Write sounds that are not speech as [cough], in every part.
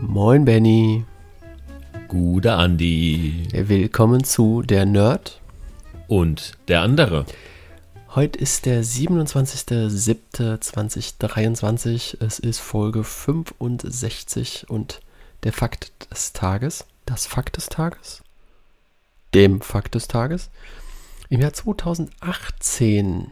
Moin Benny. Gute Andi. Willkommen zu Der Nerd. Und der andere. Heute ist der 27.07.2023. Es ist Folge 65 und der Fakt des Tages. Das Fakt des Tages? Dem Fakt des Tages. Im Jahr 2018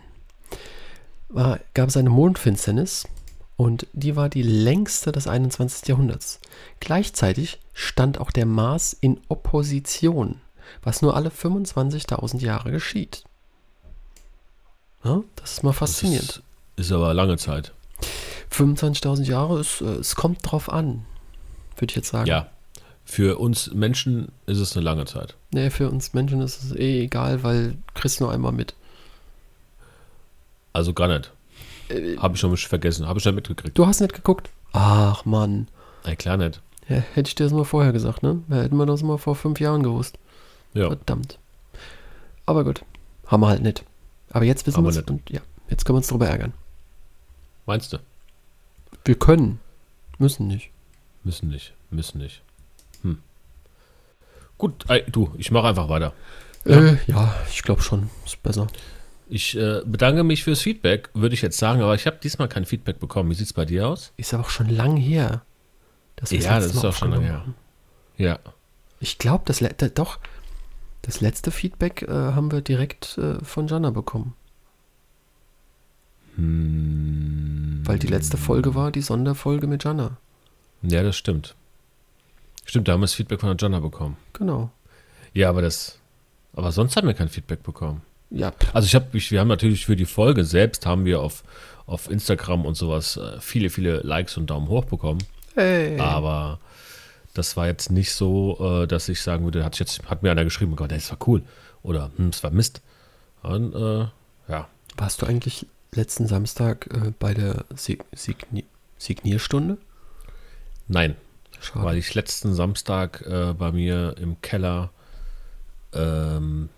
war, gab es eine Mondfinsternis und die war die längste des 21. Jahrhunderts. Gleichzeitig stand auch der Mars in Opposition, was nur alle 25.000 Jahre geschieht. Ja, das ist mal faszinierend. Das ist, ist aber lange Zeit. 25.000 Jahre, ist, äh, es kommt drauf an, würde ich jetzt sagen. Ja. Für uns Menschen ist es eine lange Zeit. Nee, für uns Menschen ist es eh egal, weil kriegst nur einmal mit. Also gar nicht. Äh, Habe ich schon vergessen. Habe ich schon mitgekriegt. Du hast nicht geguckt? Ach, Mann. Ey, klar nicht. Ja, hätte ich dir das mal vorher gesagt, ne? Hätten wir das mal vor fünf Jahren gewusst. Ja. Verdammt. Aber gut. Haben wir halt nicht. Aber jetzt wissen wir es und ja, jetzt können wir uns darüber ärgern. Meinst du? Wir können. Müssen nicht. Müssen nicht. Müssen nicht. Gut, du, ich mache einfach weiter. Ja, äh, ja ich glaube schon. Ist besser. Ich äh, bedanke mich fürs Feedback, würde ich jetzt sagen, aber ich habe diesmal kein Feedback bekommen. Wie sieht es bei dir aus? Ist aber auch schon lang her. ja, das ist auch schon lang her. Ja. Ich glaube, das, doch, das letzte Feedback äh, haben wir direkt äh, von Jana bekommen. Hm. Weil die letzte Folge war die Sonderfolge mit Jana. Ja, das stimmt. Stimmt, da haben wir das Feedback von der Jana bekommen. Genau. Ja, aber das. Aber sonst haben wir kein Feedback bekommen. Ja. Also ich habe, wir haben natürlich für die Folge selbst haben wir auf, auf Instagram und sowas äh, viele, viele Likes und Daumen hoch bekommen. Hey. Aber das war jetzt nicht so, äh, dass ich sagen würde, hat, jetzt, hat mir einer geschrieben, Gott, das war cool. Oder, hm, das war Mist. Und, äh, ja. Warst du eigentlich letzten Samstag äh, bei der Sig Signi Signierstunde? Nein. Schade. Weil ich letzten Samstag äh, bei mir im Keller ähm,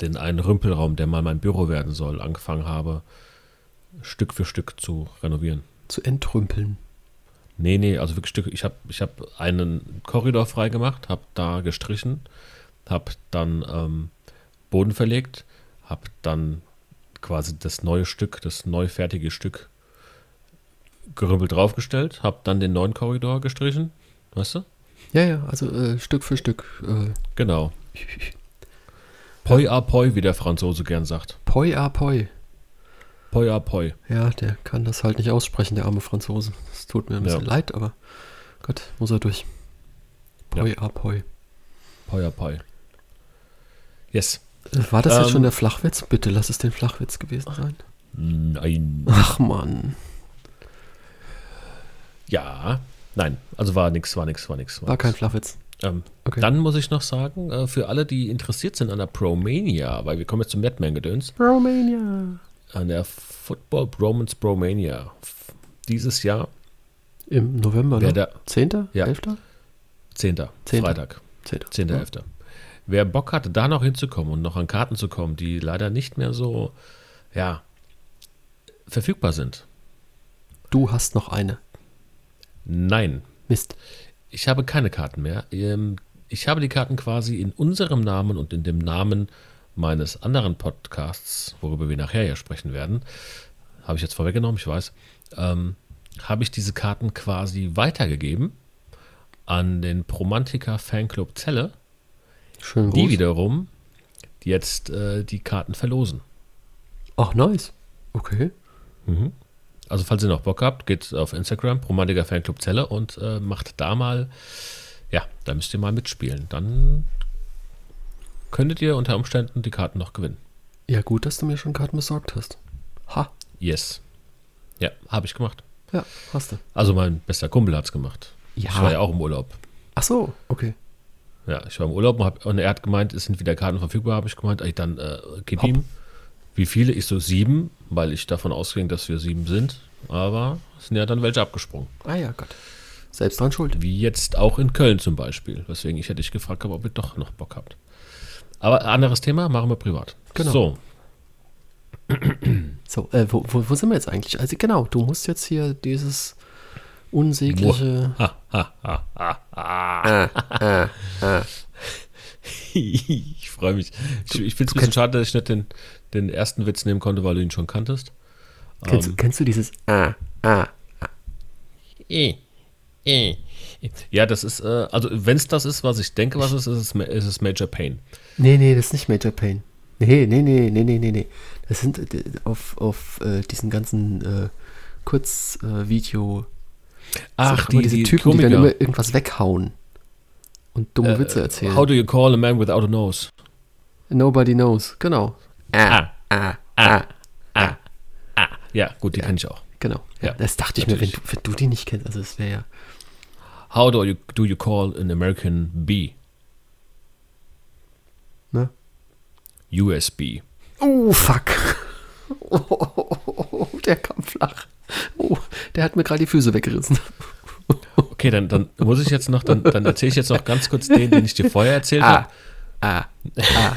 den einen Rümpelraum, der mal mein Büro werden soll, angefangen habe, Stück für Stück zu renovieren. Zu entrümpeln. Nee, nee, also wirklich Stück. Ich habe ich hab einen Korridor freigemacht, habe da gestrichen, habe dann ähm, Boden verlegt, habe dann quasi das neue Stück, das neu fertige Stück gerümpelt draufgestellt, habe dann den neuen Korridor gestrichen, weißt du? Ja, ja, also äh, Stück für Stück. Äh. Genau. Poi a poi, wie der Franzose gern sagt. Poi a poi. Poi a poi. Ja, der kann das halt nicht aussprechen, der arme Franzose. Es tut mir ein bisschen ja. leid, aber Gott, muss er durch. Poi ja. a poi. Poi a poi. Yes. War das ähm, jetzt schon der Flachwitz? Bitte lass es den Flachwitz gewesen sein. Nein. Ach Mann. Ja, nein. Also war nix, war nix, war nix. War, war kein Flachwitz. Ähm, okay. Dann muss ich noch sagen, äh, für alle, die interessiert sind an der Promania, weil wir kommen jetzt zum Netman-Gedöns. Promania an der Football Bromance Bromania dieses Jahr. Im November, ne? Der, 10.? Ja. 11.? 10. 10. Freitag. 10. 10. Ja. 11. Wer Bock hatte, da noch hinzukommen und noch an Karten zu kommen, die leider nicht mehr so, ja, verfügbar sind. Du hast noch eine. Nein. Mist. Ich habe keine Karten mehr. Ähm, ich habe die Karten quasi in unserem Namen und in dem Namen meines anderen Podcasts, worüber wir nachher ja sprechen werden, habe ich jetzt vorweggenommen, ich weiß, ähm, habe ich diese Karten quasi weitergegeben an den Promantica Fanclub Zelle, Schön die wiederum jetzt äh, die Karten verlosen. Ach, nice. Okay. Mhm. Also, falls ihr noch Bock habt, geht auf Instagram, Promantica Fanclub Zelle und äh, macht da mal, ja, da müsst ihr mal mitspielen. Dann könntet ihr unter Umständen die Karten noch gewinnen. Ja, gut, dass du mir schon Karten besorgt hast. Ha. Yes. Ja, habe ich gemacht. Ja, hast du. Also mein bester Kumpel hat es gemacht. Ja. Ich war ja auch im Urlaub. Ach so, okay. Ja, ich war im Urlaub und, hab, und er hat gemeint, es sind wieder Karten verfügbar, habe ich gemeint. Ich dann äh, gib Hopp. ihm. Wie viele? Ich so sieben, weil ich davon ausging, dass wir sieben sind. Aber es sind ja dann welche abgesprungen. Ah ja, Gott. Selbst dran schuld. Wie jetzt auch in Köln zum Beispiel. Weswegen ich hätte dich gefragt, ob ihr doch noch Bock habt. Aber anderes Thema, machen wir privat. Genau. So, [clears throat] So, äh, wo, wo, wo sind wir jetzt eigentlich? Also genau, du musst jetzt hier dieses unsägliche. Ah, [laughs] ah, ich freue mich. Ich, ich finde es ein bisschen schade, dass ich nicht den, den ersten Witz nehmen konnte, weil du ihn schon kanntest. Kennst, du- Ähm, kennst du dieses Ah, ah? eh, eh. Ja, das ist, äh, also wenn es das ist, was ich denke, was es ist, ist es, Major Pain. Nee, nee, das ist nicht Major Pain. Nee, nee, nee, nee, nee, nee, nee. Das sind äh, auf, auf äh, diesen ganzen äh, Kurzvideo. Ach, immer diese Typen, die dann Komiker. immer irgendwas weghauen und dumme Witze erzählen. How do you call a man without a nose? Nobody knows. Genau. Ah, ah, ah. ah, ah. Ja, gut, die kenne ich auch. Genau. Ja, Ja, das dachte ich mir, wenn du, wenn du die nicht kennst. Also es wäre ja. How do you, do you call an American bee? Ne? USB. Oh, fuck. [laughs] Oh, der kam flach. Oh, der hat mir gerade die Füße weggerissen. Okay, dann, dann muss ich jetzt noch, dann, dann erzähle ich jetzt noch ganz kurz den, den ich dir vorher erzählt Ah, habe, ah, [laughs]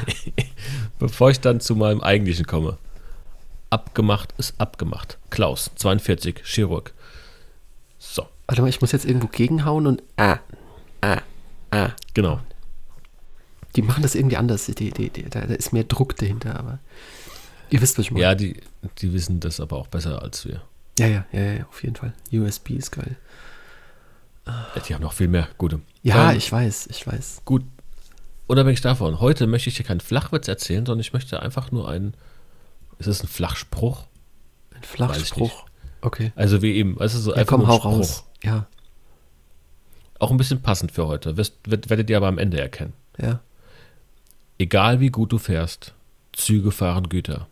bevor ich dann zu meinem eigentlichen komme. Abgemacht ist abgemacht. Klaus, 42, Chirurg. So, Warte mal, ich muss jetzt irgendwo gegenhauen und ah, ah, ah. genau. Die machen das irgendwie anders. Die, die, die, da, da ist mehr Druck dahinter, aber ihr wisst, was ich meine. Ja, die, die wissen das aber auch besser als wir. ja, ja, ja, ja, auf jeden Fall. USB ist geil. Die haben noch viel mehr gute. Ja, Ähm, ich weiß, ich weiß. Gut, unabhängig davon, heute möchte ich dir keinen Flachwitz erzählen, sondern ich möchte einfach nur einen. Ist es ein Flachspruch? Ein Flachspruch. Okay. Also wie eben, du, so Ja, einfach komm, nur hau ein Spruch. raus. Ja, Auch ein bisschen passend für heute. Wirst, wird, werdet ihr aber am Ende erkennen. ja. Egal wie gut du fährst, Züge fahren Güter.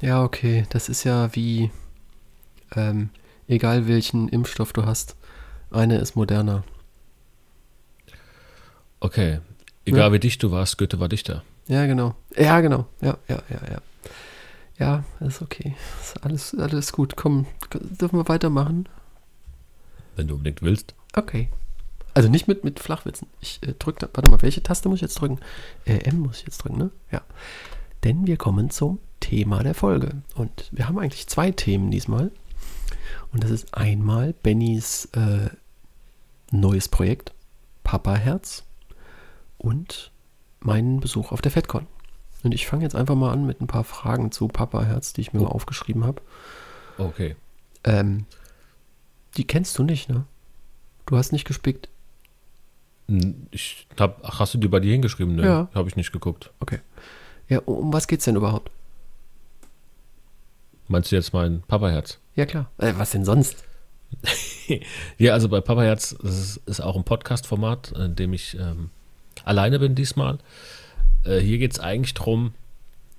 Ja, okay. Das ist ja wie, ähm, egal welchen Impfstoff du hast, eine ist moderner. Okay. Egal Ja. wie dicht du warst, Goethe war dichter. Ja, genau. Ja, genau. Ja, ja, ja, ja. Ja, ist okay. Ist alles, alles gut. Komm, dürfen wir weitermachen? Wenn du unbedingt willst. Okay. Also nicht mit, mit Flachwitzen. Ich äh, drücke da, warte mal, welche Taste muss ich jetzt drücken? Äh, M muss ich jetzt drücken, ne? Ja. Denn wir kommen zum Thema der Folge. Und wir haben eigentlich zwei Themen diesmal. Und das ist einmal Bennys äh, neues Projekt, Papa Herz, und meinen Besuch auf der FedCon. Und ich fange jetzt einfach mal an mit ein paar Fragen zu Papa Herz, die ich mir Oh. mal aufgeschrieben habe. Okay. Ähm, die kennst du nicht, ne? Du hast nicht gespickt. Ich hab, ach, hast du die bei dir hingeschrieben? Ne, Ja. habe ich nicht geguckt. Okay. Ja, um um was geht's denn überhaupt? Meinst du jetzt mein Papaherz? Ja, klar. Äh, was denn sonst? [laughs] Ja, also bei Papaherz, das ist, ist auch ein Podcast-Format, in dem ich ähm, alleine bin diesmal. Äh, hier geht es eigentlich drum,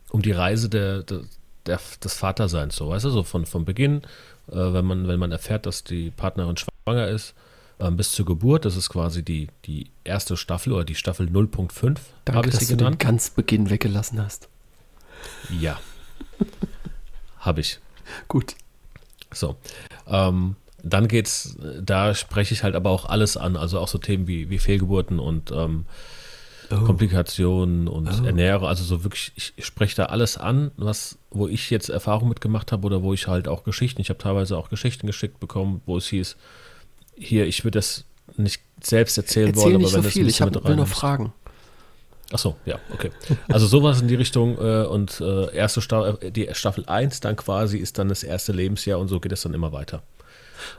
um die Reise der, der, der, des Vaterseins, so, weißt du, so von, von Beginn, äh, wenn, man, wenn man erfährt, dass die Partnerin schwanger ist, ähm, bis zur Geburt, das ist quasi die, die erste Staffel oder die Staffel 0.5, habe Danke, ich dass sie du den genannt. ganz Beginn weggelassen hast. Ja. Habe ich. Gut. So. Ähm, dann geht's, da spreche ich halt aber auch alles an, also auch so Themen wie, wie Fehlgeburten und ähm, Oh. Komplikationen und Oh. Ernährung, also so wirklich, ich, spreche da alles an, was, wo ich jetzt Erfahrung mitgemacht habe oder wo ich halt auch Geschichten, ich habe teilweise auch Geschichten geschickt bekommen, wo es hieß, hier, ich würde das nicht selbst erzählen Erzähl wollen, aber nicht wenn so das viel, ein ich bisschen hab, mit will rein nur ist. fragen. Ach so, ja, okay. Also sowas in die Richtung äh, und äh, erste Sta äh, die Staffel 1 dann quasi ist dann das erste Lebensjahr und so geht es dann immer weiter.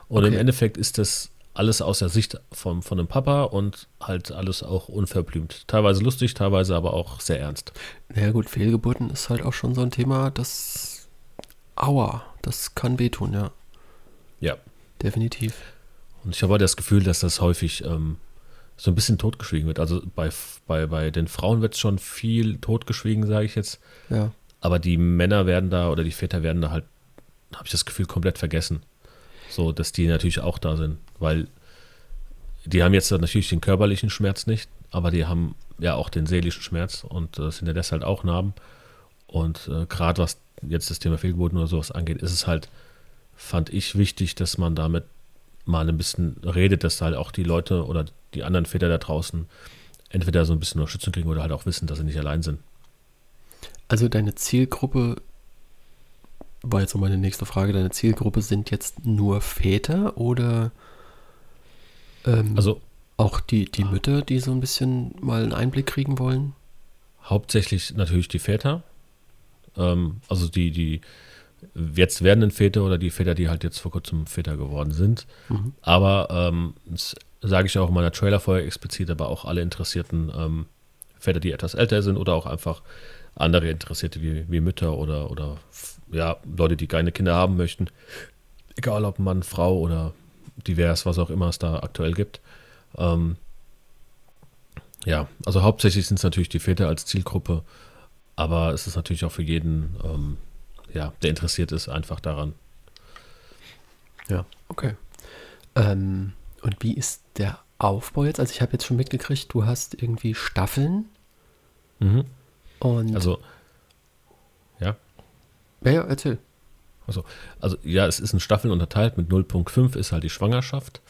Und im Okay. Endeffekt ist das alles aus der Sicht vom, von dem Papa und halt alles auch unverblümt. Teilweise lustig, teilweise aber auch sehr ernst. Ja gut, Fehlgeburten ist halt auch schon so ein Thema, das Aua, das kann wehtun, ja. Ja. Definitiv. Und ich habe halt das Gefühl, dass das häufig ähm, so ein bisschen totgeschwiegen wird. Also bei, bei, bei den Frauen wird es schon viel totgeschwiegen, sage ich jetzt. Ja. Aber die Männer werden da oder die Väter werden da halt, habe ich das Gefühl, komplett vergessen. So, dass die natürlich auch da sind. Weil die haben jetzt natürlich den körperlichen Schmerz nicht, aber die haben ja auch den seelischen Schmerz und äh, hinterlässt halt auch Narben. Und äh, gerade was jetzt das Thema Fehlgeburten oder sowas angeht, ist es halt, fand ich wichtig, dass man damit mal ein bisschen redet, dass halt auch die Leute oder die anderen Väter da draußen entweder so ein bisschen Unterstützung kriegen oder halt auch wissen, dass sie nicht allein sind. Also deine Zielgruppe, war jetzt noch meine nächste Frage, deine Zielgruppe sind jetzt nur Väter oder ähm, Also auch die, die Mütter, die so ein bisschen mal einen Einblick kriegen wollen? hauptsächlich natürlich die Väter. Ähm, also die, die jetzt werdenden Väter oder die Väter, die halt jetzt vor kurzem Väter geworden sind. Mhm. Aber ähm, das sage ich auch in meiner Trailerfolge explizit, aber auch alle interessierten ähm, Väter, die etwas älter sind oder auch einfach andere Interessierte wie, wie Mütter oder, oder ja, Leute, die keine Kinder haben möchten. Egal ob Mann, Frau oder divers, was auch immer es da aktuell gibt. Ähm, ja, also hauptsächlich sind es natürlich die Väter als Zielgruppe, aber es ist natürlich auch für jeden, ähm, ja, der interessiert ist, einfach daran. Ja, okay. Ähm, und wie ist der Aufbau jetzt? Also ich habe jetzt schon mitgekriegt, du hast irgendwie Staffeln Mhm. und Also, ja, ja, ja, erzähl. also, also ja, es ist in Staffeln unterteilt. Mit 0.5 ist halt die Schwangerschaft.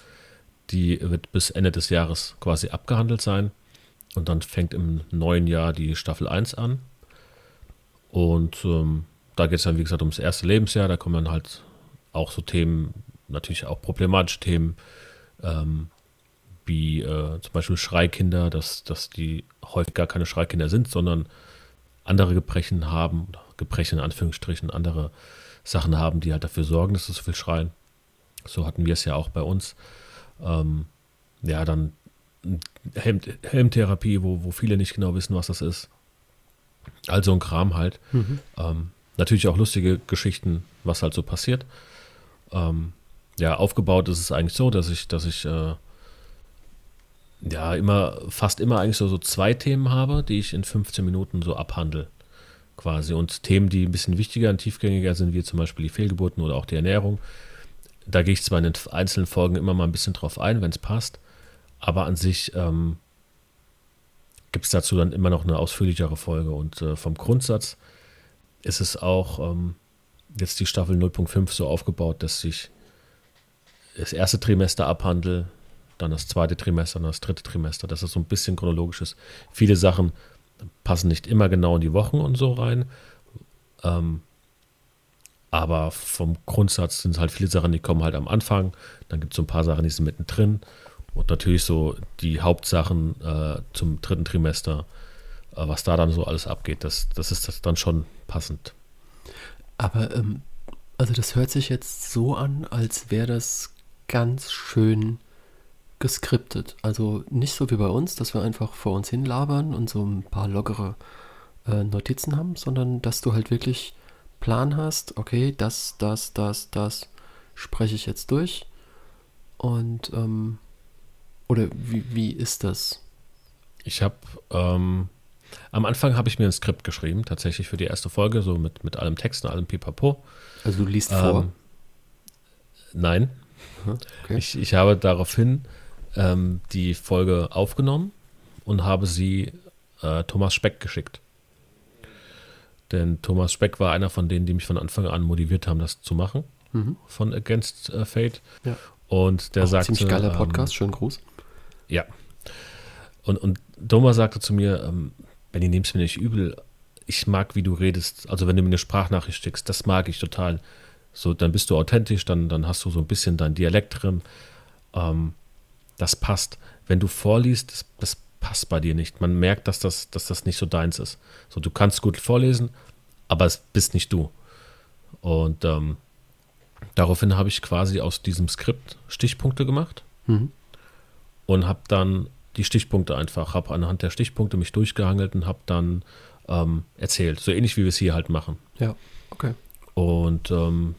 Die wird bis Ende des Jahres quasi abgehandelt sein. Und dann fängt im neuen Jahr die Staffel 1 an. Und ähm, da geht es dann, wie gesagt, ums erste Lebensjahr. Da kommen dann halt auch so Themen, natürlich auch problematische Themen, ähm, wie äh, zum Beispiel Schreikinder, dass, dass die häufig gar keine Schreikinder sind, sondern andere Gebrechen haben, Gebrechen in Anführungsstrichen, andere Sachen haben, die halt dafür sorgen, dass sie so viel schreien. So hatten wir es ja auch bei uns. Ähm, ja, dann Helm, Helmtherapie, wo, wo viele nicht genau wissen, was das ist. Also ein Kram halt. Mhm. Ähm, natürlich auch lustige Geschichten, was halt so passiert. Ähm, ja, aufgebaut ist es eigentlich so, dass ich, dass ich äh, ja immer, fast immer eigentlich so, so zwei Themen habe, die ich in 15 Minuten so abhandle. Quasi. Und Themen, die ein bisschen wichtiger und tiefgängiger sind, wie zum Beispiel die Fehlgeburten oder auch die Ernährung. Da gehe ich zwar in den einzelnen Folgen immer mal ein bisschen drauf ein, wenn es passt, aber an sich ähm, gibt es dazu dann immer noch eine ausführlichere Folge. Und äh, vom Grundsatz ist es auch ähm, jetzt die Staffel 0.5 so aufgebaut, dass ich das erste Trimester abhandle, dann das zweite Trimester, dann das dritte Trimester, dass es so ein bisschen chronologisch ist. Viele Sachen passen nicht immer genau in die Wochen und so rein. Ähm, aber vom Grundsatz sind es halt viele Sachen, die kommen halt am Anfang. Dann gibt es so ein paar Sachen, die sind mittendrin. Und natürlich so die Hauptsachen äh, zum dritten Trimester, äh, was da dann so alles abgeht, das, das ist das dann schon passend. Aber, ähm, also das hört sich jetzt so an, als wäre das ganz schön geskriptet. Also nicht so wie bei uns, dass wir einfach vor uns hin labern und so ein paar lockere äh, Notizen haben, sondern dass du halt wirklich Plan hast, okay, das, das, das, das spreche ich jetzt durch. Und, ähm, oder wie, wie ist das? Ich habe ähm, am Anfang habe ich mir ein Skript geschrieben, tatsächlich für die erste Folge, so mit, mit allem Text und allem Pipapo. Also du liest vor. Ähm, nein, Aha, okay. ich, ich habe daraufhin ähm, die Folge aufgenommen und habe sie äh, Thomas Speck geschickt. Denn Thomas Speck war einer von denen, die mich von Anfang an motiviert haben, das zu machen, Mhm. von Against äh, Fate. Ja. Und der Auch sagte. ziemlich geiler ähm, Podcast, schönen Gruß. Ja. Und, und Thomas sagte zu mir, ähm, Benny, nimm's mir nicht übel. Ich mag, wie du redest. Also wenn du mir eine Sprachnachricht schickst, das mag ich total. So, dann bist du authentisch, dann, dann hast du so ein bisschen dein Dialekt drin. Ähm, das passt. Wenn du vorliest, das, das passt bei dir nicht. Man merkt, dass das, dass das nicht so deins ist. So, du kannst gut vorlesen, aber es bist nicht du. Und ähm, daraufhin habe ich quasi aus diesem Skript Stichpunkte gemacht Mhm. und habe dann die Stichpunkte einfach, habe anhand der Stichpunkte mich durchgehangelt und habe dann ähm, erzählt. So ähnlich wie wir es hier halt machen. Ja, okay. Und ähm,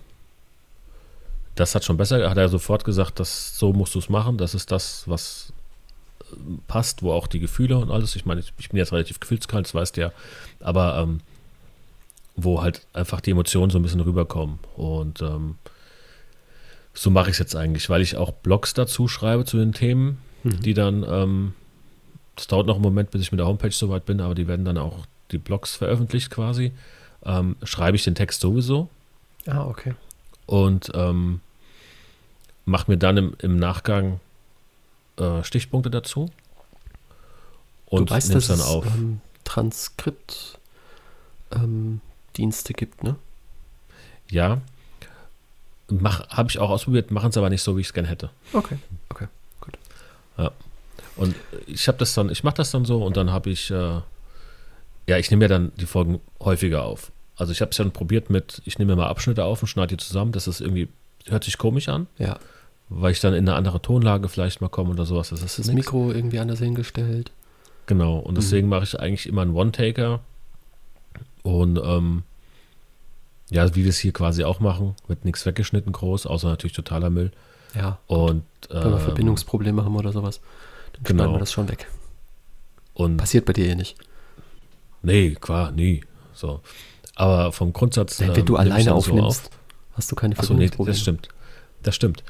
das hat schon besser, hat er sofort gesagt, dass so musst du es machen. Das ist das, was äh, passt, wo auch die Gefühle und alles. Ich meine, ich, bin jetzt relativ gefühlskalt, das weißt du ja. Aber ähm, wo halt einfach die Emotionen so ein bisschen rüberkommen. Und ähm, so mache ich es jetzt eigentlich, weil ich auch Blogs dazu schreibe zu den Themen, Mhm. die dann, ähm, das dauert noch einen Moment, bis ich mit der Homepage soweit bin, aber die werden dann auch die Blogs veröffentlicht quasi. Ähm, schreibe ich den Text sowieso Ah, okay. und ähm, mache mir dann im, im Nachgang äh, Stichpunkte dazu und du weißt, nimmst dass dann auf. Es, ähm, Transkriptdienste ähm, gibt, ne? Ja. Habe ich auch ausprobiert, machen es aber nicht so, wie ich es gerne hätte. Okay, okay, gut. Ja. Und ich habe das dann, ich mache das dann so und dann habe ich, äh, ja, ich nehme ja dann die Folgen häufiger auf. Also ich habe es ja probiert mit, ich nehme mal Abschnitte auf und schneide die zusammen. Das ist irgendwie, hört sich komisch an. Ja. Weil ich dann in eine andere Tonlage vielleicht mal komme oder sowas. Das ist das nix. Mikro irgendwie anders hingestellt. Genau, und deswegen mhm. mache ich eigentlich immer einen One-Taker. Und ähm, ja, wie wir es hier quasi auch machen, wird nichts weggeschnitten groß, außer natürlich totaler Müll. Ja. Und wenn wir ähm, Verbindungsprobleme haben oder sowas, dann genau. schneiden wir das schon weg. Und Passiert bei dir eh nicht. Nee, klar, nie. So. Aber vom Grundsatz. Wenn, wenn du ähm, alleine aufnimmst, so auf. hast du keine Verbindungsprobleme. Achso, nee, das stimmt. Das stimmt.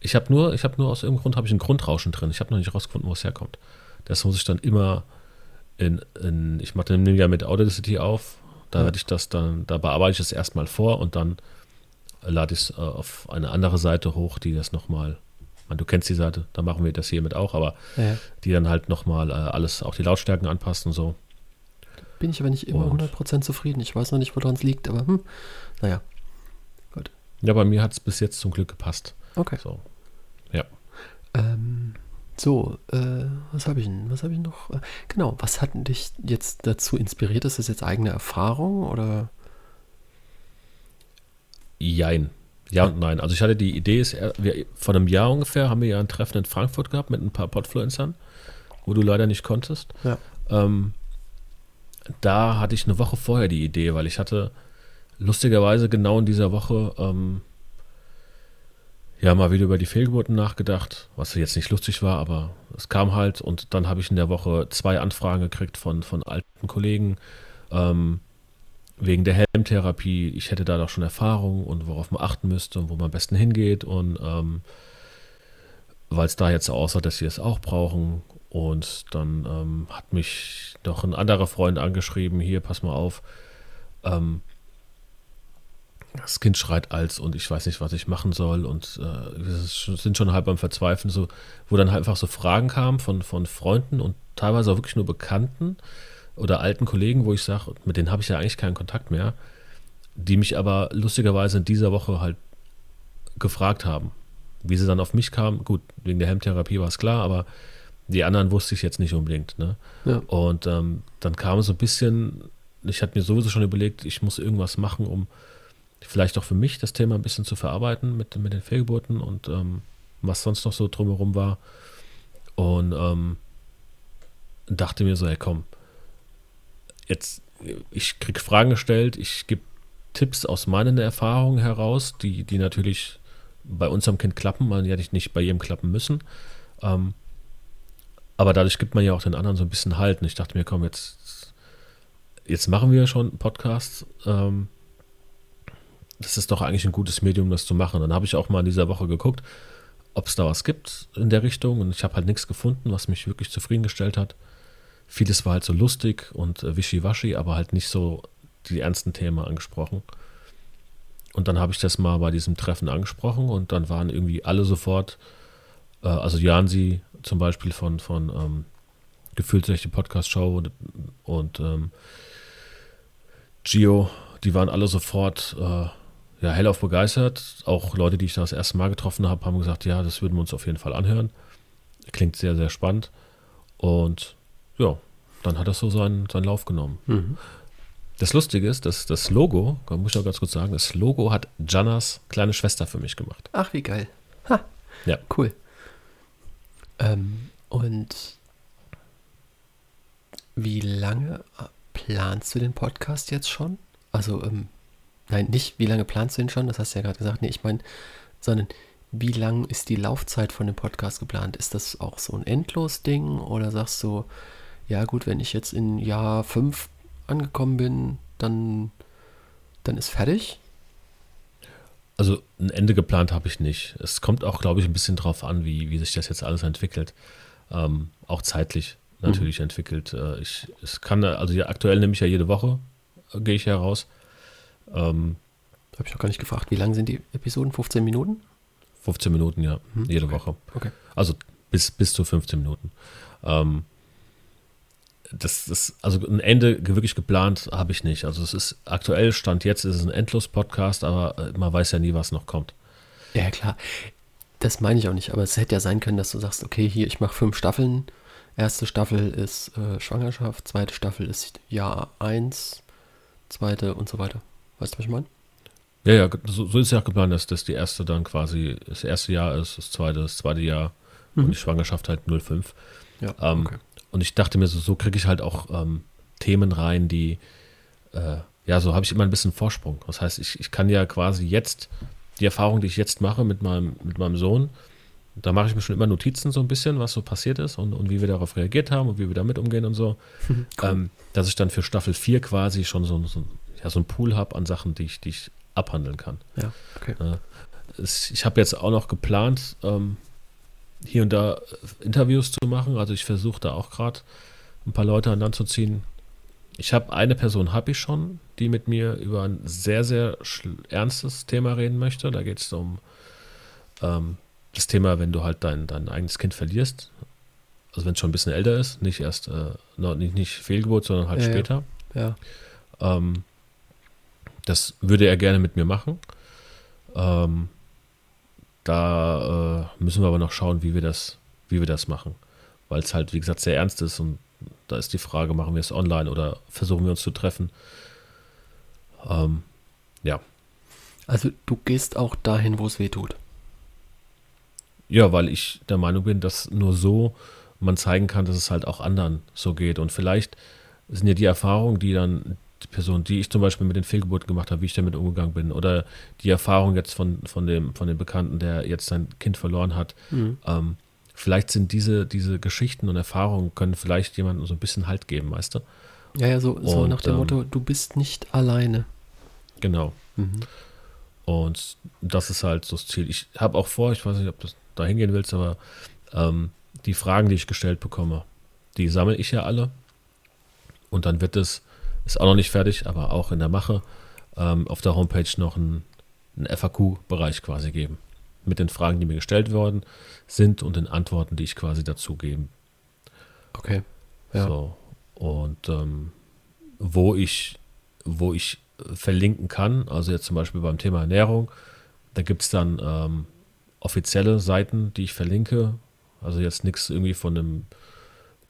Ich habe nur, ich habe nur aus irgendeinem Grund habe ich ein Grundrauschen drin. Ich habe noch nicht rausgefunden, wo es herkommt. Das muss ich dann immer in, in ich mache den ja mit Audacity auf. Da werde ich das dann, da bearbeite ich es erstmal vor und dann lade ich es äh, auf eine andere Seite hoch, die das nochmal, du kennst die Seite, da machen wir das hier mit auch, aber ja. die dann halt nochmal äh, alles, auch die Lautstärken anpasst und so. Bin ich aber nicht immer und 100% zufrieden. Ich weiß noch nicht, woran es liegt, aber hm, naja. Gut. Ja, bei mir hat es bis jetzt zum Glück gepasst. Okay. So. Ähm, so, äh, was habe ich denn? Was habe ich noch? Äh, genau, was hat dich jetzt dazu inspiriert? Ist das jetzt eigene Erfahrung oder? Jein. Ja und nein. Also ich hatte die Idee, ist, wir, vor einem Jahr ungefähr haben wir ja ein Treffen in Frankfurt gehabt mit ein paar Podfluencern, wo du leider nicht konntest. Ja. Ähm, da hatte ich eine Woche vorher die Idee, weil ich hatte lustigerweise genau in dieser Woche ähm, ja mal wieder über die Fehlgeburten nachgedacht, was jetzt nicht lustig war, aber es kam halt und dann habe ich in der Woche zwei Anfragen gekriegt von, von alten Kollegen ähm, wegen der Helmtherapie. Ich hätte da doch schon Erfahrung und worauf man achten müsste und wo man am besten hingeht und ähm, weil es da jetzt so aussah, dass sie es auch brauchen. Und dann ähm, hat mich noch ein anderer Freund angeschrieben, hier, pass mal auf, ähm, das Kind schreit als und ich weiß nicht, was ich machen soll und äh, wir sind schon halb am Verzweifeln, so, wo dann halt einfach so Fragen kamen von, von Freunden und teilweise auch wirklich nur Bekannten oder alten Kollegen, wo ich sage, mit denen habe ich ja eigentlich keinen Kontakt mehr, die mich aber lustigerweise in dieser Woche halt gefragt haben. Wie sie dann auf mich kamen, gut, wegen der Hemmtherapie war es klar, aber die anderen wusste ich jetzt nicht unbedingt. Ne? Ja. Und ähm, dann kam so ein bisschen, ich hatte mir sowieso schon überlegt, ich muss irgendwas machen, um vielleicht auch für mich das Thema ein bisschen zu verarbeiten mit, mit den Fehlgeburten und ähm, was sonst noch so drumherum war. Und ähm, dachte mir so, hey komm, jetzt, ich krieg Fragen gestellt, ich gebe Tipps aus meinen Erfahrungen heraus, die, die natürlich bei unserem Kind klappen, man ja nicht bei jedem klappen müssen. Ähm, aber dadurch gibt man ja auch den anderen so ein bisschen Halt. Und ich dachte mir, komm, jetzt, jetzt machen wir schon Podcasts. Ähm, das ist doch eigentlich ein gutes Medium, das zu machen. Dann habe ich auch mal in dieser Woche geguckt, ob es da was gibt in der Richtung und ich habe halt nichts gefunden, was mich wirklich zufriedengestellt hat. Vieles war halt so lustig und äh, wischiwaschi, aber halt nicht so die ernsten Themen angesprochen. Und dann habe ich das mal bei diesem Treffen angesprochen und dann waren irgendwie alle sofort, äh, also Jansi zum Beispiel von, von ähm, Gefühlt die Podcast-Show und, und ähm, Gio, die waren alle sofort äh, ja, hellauf begeistert. Auch Leute, die ich das erste Mal getroffen habe, haben gesagt, ja, das würden wir uns auf jeden Fall anhören. Klingt sehr, sehr spannend. Und ja, dann hat das so seinen, seinen Lauf genommen. Mhm. Das Lustige ist, dass das Logo, muss ich noch ganz kurz sagen, das Logo hat Jannas kleine Schwester für mich gemacht. Ach, wie geil. Ha. Ja. Cool. Ähm, und wie lange planst du den Podcast jetzt schon? Also, ähm, Nein, nicht, wie lange planst du ihn schon? Das hast du ja gerade gesagt. Nee, ich meine, sondern wie lang ist die Laufzeit von dem Podcast geplant? Ist das auch so ein Endlos-Ding oder sagst du, ja gut, wenn ich jetzt in Jahr 5 angekommen bin, dann, dann ist fertig? Also ein Ende geplant habe ich nicht. Es kommt auch, glaube ich, ein bisschen drauf an, wie, wie sich das jetzt alles entwickelt. Ähm, auch zeitlich natürlich mhm. entwickelt. Äh, ich, es kann, also ja, aktuell nehme ich ja jede Woche, äh, gehe ich heraus. Ähm, Habe ich auch gar nicht gefragt. Wie lang sind die Episoden? 15 Minuten? 15 Minuten, ja. Mhm. Jede okay. Woche. Okay. Also bis, bis zu 15 Minuten. Ähm, das ist, also ein Ende wirklich geplant habe ich nicht. Also es ist aktuell, Stand jetzt ist es ein Endlos-Podcast, aber äh, man weiß ja nie, was noch kommt. Ja, klar. Das meine ich auch nicht, aber es hätte ja sein können, dass du sagst, okay, hier, ich mache fünf Staffeln. Erste Staffel ist äh, Schwangerschaft, zweite Staffel ist Jahr 1, zweite und so weiter. Weißt du, was ich meine? Ja, ja, so, so ist ja auch geplant, dass das die erste dann quasi das erste Jahr ist, das zweite, das zweite Jahr mhm. und die Schwangerschaft halt 05. Ja, ähm, okay. Und ich dachte mir, so, so kriege ich halt auch ähm, Themen rein, die, äh, ja, so habe ich immer ein bisschen Vorsprung. Das heißt, ich, ich kann ja quasi jetzt die Erfahrung, die ich jetzt mache mit meinem, mit meinem Sohn, da mache ich mir schon immer Notizen so ein bisschen, was so passiert ist und, und wie wir darauf reagiert haben und wie wir damit umgehen und so. [laughs] cool. ähm, dass ich dann für Staffel 4 quasi schon so, so, ja, so einen Pool habe an Sachen, die ich, die ich abhandeln kann. Ja, okay. Äh, ich habe jetzt auch noch geplant, ähm, hier und da Interviews zu machen. Also ich versuche da auch gerade ein paar Leute an Land zu ziehen. Ich habe eine Person habe ich schon, die mit mir über ein sehr, sehr ernstes Thema reden möchte. Da geht es um ähm, das Thema, wenn du halt dein, dein eigenes Kind verlierst. Also wenn es schon ein bisschen älter ist, nicht erst, äh, nicht, nicht Fehlgeburt, sondern halt ja, später. Ja. Ähm, das würde er gerne mit mir machen. Ähm, da äh, müssen wir aber noch schauen, wie wir das, wie wir das machen. Weil es halt, wie gesagt, sehr ernst ist und da ist die Frage, machen wir es online oder versuchen wir uns zu treffen? Ähm, ja. Also du gehst auch dahin, wo es weh tut. Ja, weil ich der Meinung bin, dass nur so man zeigen kann, dass es halt auch anderen so geht. Und vielleicht sind ja die Erfahrungen, die dann Person, die ich zum Beispiel mit den Fehlgeburten gemacht habe, wie ich damit umgegangen bin, oder die Erfahrung jetzt von, von, dem, von dem Bekannten, der jetzt sein Kind verloren hat, mhm. ähm, vielleicht sind diese, diese Geschichten und Erfahrungen, können vielleicht jemandem so ein bisschen Halt geben, weißt du? Ja, ja, so, so nach dem ähm, Motto, du bist nicht alleine. Genau. Mhm. Und das ist halt so das Ziel. Ich habe auch vor, ich weiß nicht, ob du da hingehen willst, aber ähm, die Fragen, die ich gestellt bekomme, die sammle ich ja alle. Und dann wird es ist auch noch nicht fertig, aber auch in der Mache, ähm, auf der Homepage noch einen, einen FAQ-Bereich quasi geben. Mit den Fragen, die mir gestellt worden sind und den Antworten, die ich quasi dazu gebe. Okay. Ja. So. Und ähm, wo ich, wo ich verlinken kann, also jetzt zum Beispiel beim Thema Ernährung, da gibt es dann ähm, offizielle Seiten, die ich verlinke. Also jetzt nichts irgendwie von einem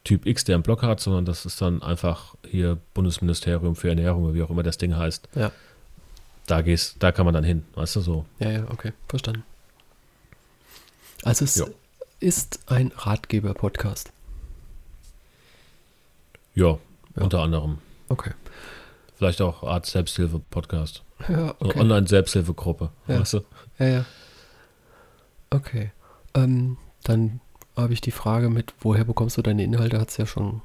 Typ X, der einen Blog hat, sondern das ist dann einfach hier Bundesministerium für Ernährung oder wie auch immer das Ding heißt. Ja. Da gehst, da kann man dann hin, weißt du so. Ja, ja, okay, verstanden. Also es jo. ist ein Ratgeber-Podcast. Ja, ja, unter anderem. Okay. Vielleicht auch Art Selbsthilfe-Podcast. Ja, okay. Online-Selbsthilfegruppe, ja. weißt du? Ja, ja. Okay. Ähm, dann habe ich die Frage mit, woher bekommst du deine Inhalte, hat es ja schon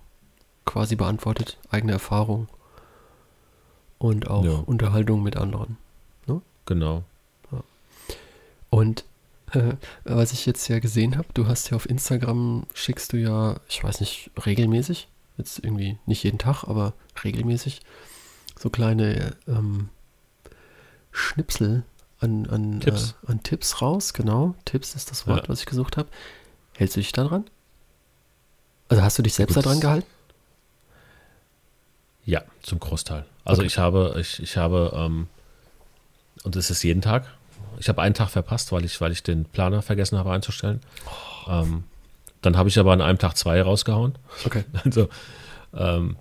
quasi beantwortet. Eigene Erfahrung und auch ja. Unterhaltung mit anderen. Ne? Genau. Ja. Und äh, was ich jetzt ja gesehen habe, du hast ja auf Instagram, schickst du ja, ich weiß nicht, regelmäßig, jetzt irgendwie nicht jeden Tag, aber regelmäßig, so kleine ähm, Schnipsel an, an, Tipps. Äh, an Tipps raus, genau. Tipps ist das Wort, ja. was ich gesucht habe. Hältst du dich da dran? Also hast du dich selbst daran gehalten? Ja, zum Großteil. Also okay. ich habe, ich, ich habe, ähm, und es ist jeden Tag. Ich habe einen Tag verpasst, weil ich, weil ich den Planer vergessen habe einzustellen. Oh. Ähm, dann habe ich aber an einem Tag zwei rausgehauen. Okay. [laughs] Also ähm,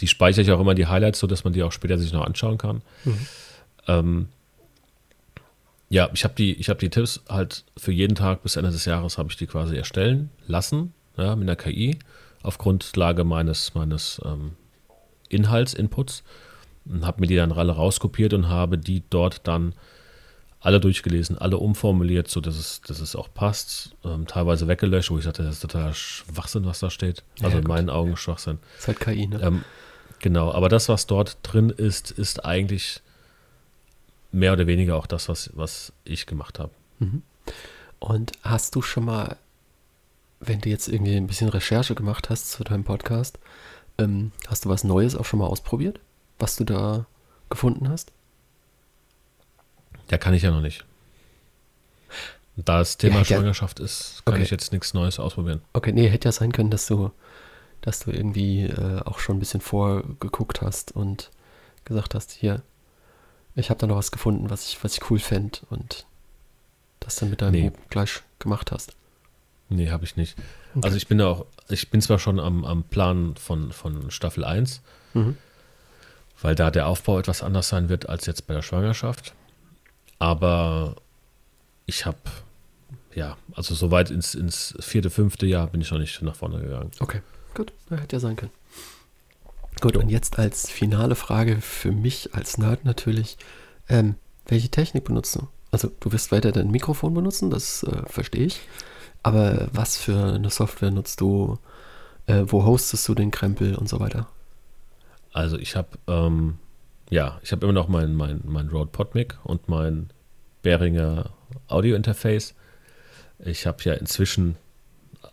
die speichere ich auch immer die Highlights, sodass man die auch später sich noch anschauen kann. Mhm. Ja, ich habe die, ich die Tipps halt für jeden Tag bis Ende des Jahres habe ich die quasi erstellen lassen, ja, mit einer KI auf Grundlage meines, meines ähm, Inhalts, Inputs und habe mir die dann alle rauskopiert und habe die dort dann alle durchgelesen, alle umformuliert, so dass es, dass es auch passt. Ähm, teilweise weggelöscht, wo ich dachte, das ist total Schwachsinn, was da steht. Also ja, in meinen Augen Schwachsinn. Ist halt KI, ne? Ähm, genau, aber das, was dort drin ist, ist eigentlich mehr oder weniger auch das, was, was ich gemacht habe. Mhm. Und hast du schon mal, wenn du jetzt irgendwie ein bisschen Recherche gemacht hast zu deinem Podcast, ähm, hast du was Neues auch schon mal ausprobiert, was du da gefunden hast? Ja, kann ich ja noch nicht. Da das Thema Ja, ja. Schwangerschaft ist, kann Okay. ich jetzt nichts Neues ausprobieren. Okay, nee, hätte ja sein können, dass du, dass du irgendwie äh, auch schon ein bisschen vorgeguckt hast und gesagt hast, hier, ich habe da noch was gefunden, was ich, was ich cool fände und das dann mit deinem Nee. Gleich gemacht hast. Nee, habe ich nicht. Also ich bin da auch, ich bin zwar schon am, am Plan von, von Staffel 1, Mhm. weil da der Aufbau etwas anders sein wird als jetzt bei der Schwangerschaft. Aber ich habe, ja, also soweit ins, ins vierte, fünfte Jahr bin ich noch nicht nach vorne gegangen. Okay, gut, ja, hätte ja sein können. Gut, und jetzt als finale Frage für mich als Nerd natürlich, ähm, welche Technik benutzt du? Also du wirst weiter dein Mikrofon benutzen, das äh, verstehe ich. Aber was für eine Software nutzt du? Äh, wo hostest du den Krempel und so weiter? Also ich habe, ähm, ja, ich habe immer noch mein, mein, mein Rode PodMic und mein Behringer Audio-Interface. Ich habe ja inzwischen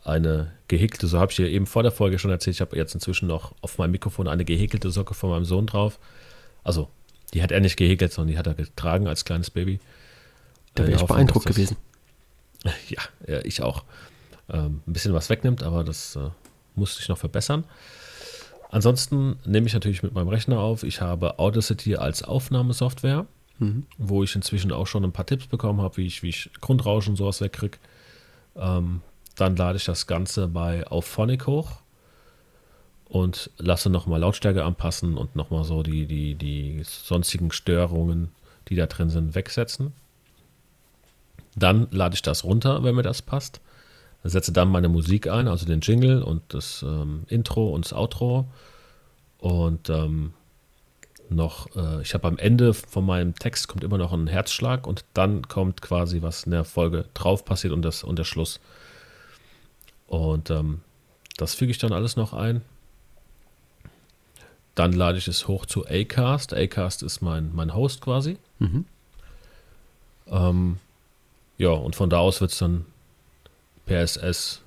eine gehäkelte, so habe ich ja eben vor der Folge schon erzählt, ich habe jetzt inzwischen noch auf meinem Mikrofon eine gehäkelte Socke von meinem Sohn drauf. Also, die hat er nicht gehäkelt, sondern die hat er getragen als kleines Baby. Da wäre ich hoffen, beeindruckt das- gewesen. [laughs] Ja, ja, ich auch. Ähm, ein bisschen was wegnimmt, aber das äh, musste ich noch verbessern. Ansonsten nehme ich natürlich mit meinem Rechner auf. Ich habe Audacity als Aufnahmesoftware, Mhm. wo ich inzwischen auch schon ein paar Tipps bekommen habe, wie ich, wie ich Grundrauschen und sowas wegkriege. Ähm, dann lade ich das Ganze bei Auphonic hoch und lasse nochmal Lautstärke anpassen und nochmal so die, die, die sonstigen Störungen, die da drin sind, wegsetzen. Dann lade ich das runter, wenn mir das passt. Setze dann meine Musik ein, also den Jingle und das ähm, Intro und das Outro. Und ähm, noch, äh, ich habe am Ende von meinem Text kommt immer noch ein Herzschlag und dann kommt quasi, was in der Folge drauf passiert und, das, und der Schluss. Und ähm, das füge ich dann alles noch ein. Dann lade ich es hoch zu Acast. Acast ist mein, mein Host quasi. Mhm. Ähm, ja, und von da aus wird es dann per SS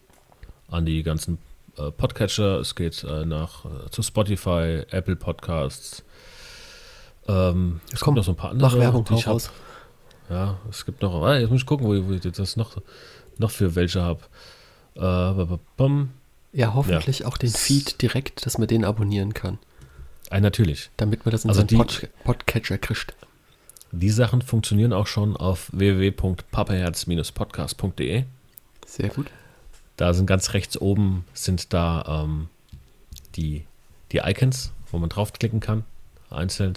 an die ganzen äh, Podcatcher. Es geht äh, nach äh, zu Spotify, Apple Podcasts. Ähm, es Komm, gibt noch so ein paar andere. Mach Werbung, die ich hab. raus. Ja, es gibt noch. Ah, jetzt muss ich gucken, wo, wo ich das noch, noch für welche habe. Äh. Ja, hoffentlich auch den Feed direkt, dass man den abonnieren kann, ah, natürlich. damit man das in Also seinen Pod Podcatcher kriegt. Die Sachen funktionieren auch schon auf www.papaherz-podcast.de. Sehr gut. Da sind ganz rechts oben sind da ähm, die, die Icons, wo man draufklicken kann, einzeln.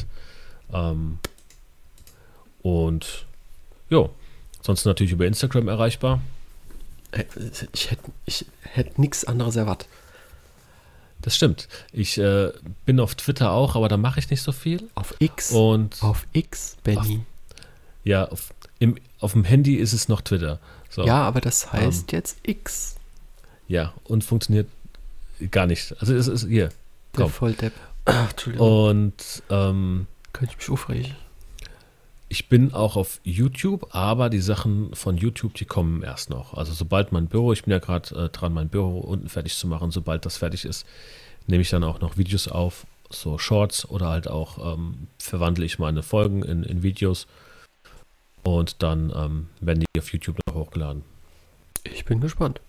Ähm, und ja, sonst natürlich über Instagram erreichbar. Ich hätte ich hätt nichts anderes erwartet. Das stimmt. Ich äh, bin auf Twitter auch, aber da mache ich nicht so viel. Auf X. Und Auf X, Benny. ja, auf, im, auf dem Handy ist es noch Twitter. So, Ja, aber das heißt jetzt X. ja, und funktioniert gar nicht. Also es ist hier. Der Komm. Volldepp. Ach, Entschuldigung. Und ähm, Könnte ich mich aufregen. Ich bin auch auf YouTube, aber die Sachen von YouTube, die kommen erst noch. Also sobald mein Büro, ich bin ja gerade äh, dran, mein Büro unten fertig zu machen, sobald das fertig ist, nehme ich dann auch noch Videos auf, so Shorts oder halt auch ähm, verwandle ich meine Folgen in, in Videos und dann ähm, werden die auf YouTube noch hochgeladen. Ich bin gespannt.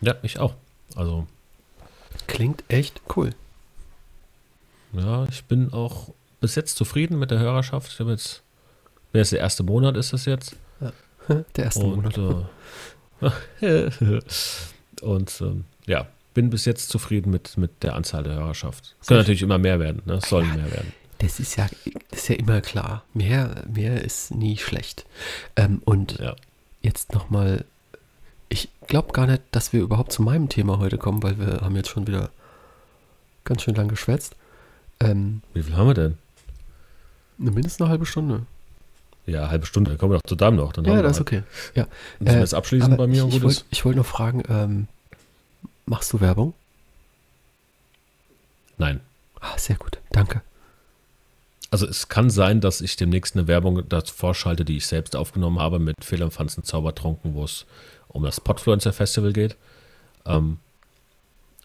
Ja, ich auch. Also Klingt echt cool. ja, ich bin auch bis jetzt zufrieden mit der Hörerschaft. Ich habe jetzt, jetzt der erste Monat ist es jetzt. [laughs] Der erste Monat. Und, äh, [laughs] und ähm, ja, bin bis jetzt zufrieden mit, mit der Anzahl der Hörerschaft. Es können natürlich immer mehr werden, ne? Es sollen mehr werden. Das ist ja, das ist ja immer klar. Mehr, mehr ist nie schlecht. Ähm, und Ja. jetzt nochmal, ich glaube gar nicht, dass wir überhaupt zu meinem Thema heute kommen, weil wir haben jetzt schon wieder ganz schön lang geschwätzt. Ähm, Wie viel haben wir denn? Mindestens eine halbe Stunde. Ja, halbe Stunde, dann kommen wir doch zu deinem noch. Dann Ja, das ist halt- okay. Ja, Müssen wir Äh, jetzt abschließen bei mir und ich, wollte wollt noch fragen, ähm, machst du Werbung? Nein. Ah, sehr gut, danke. Also es kann sein, dass ich demnächst eine Werbung davor schalte, die ich selbst aufgenommen habe mit Fehlerpfanzen Zaubertrunken, wo es um das Podfluencer Festival geht. Ähm,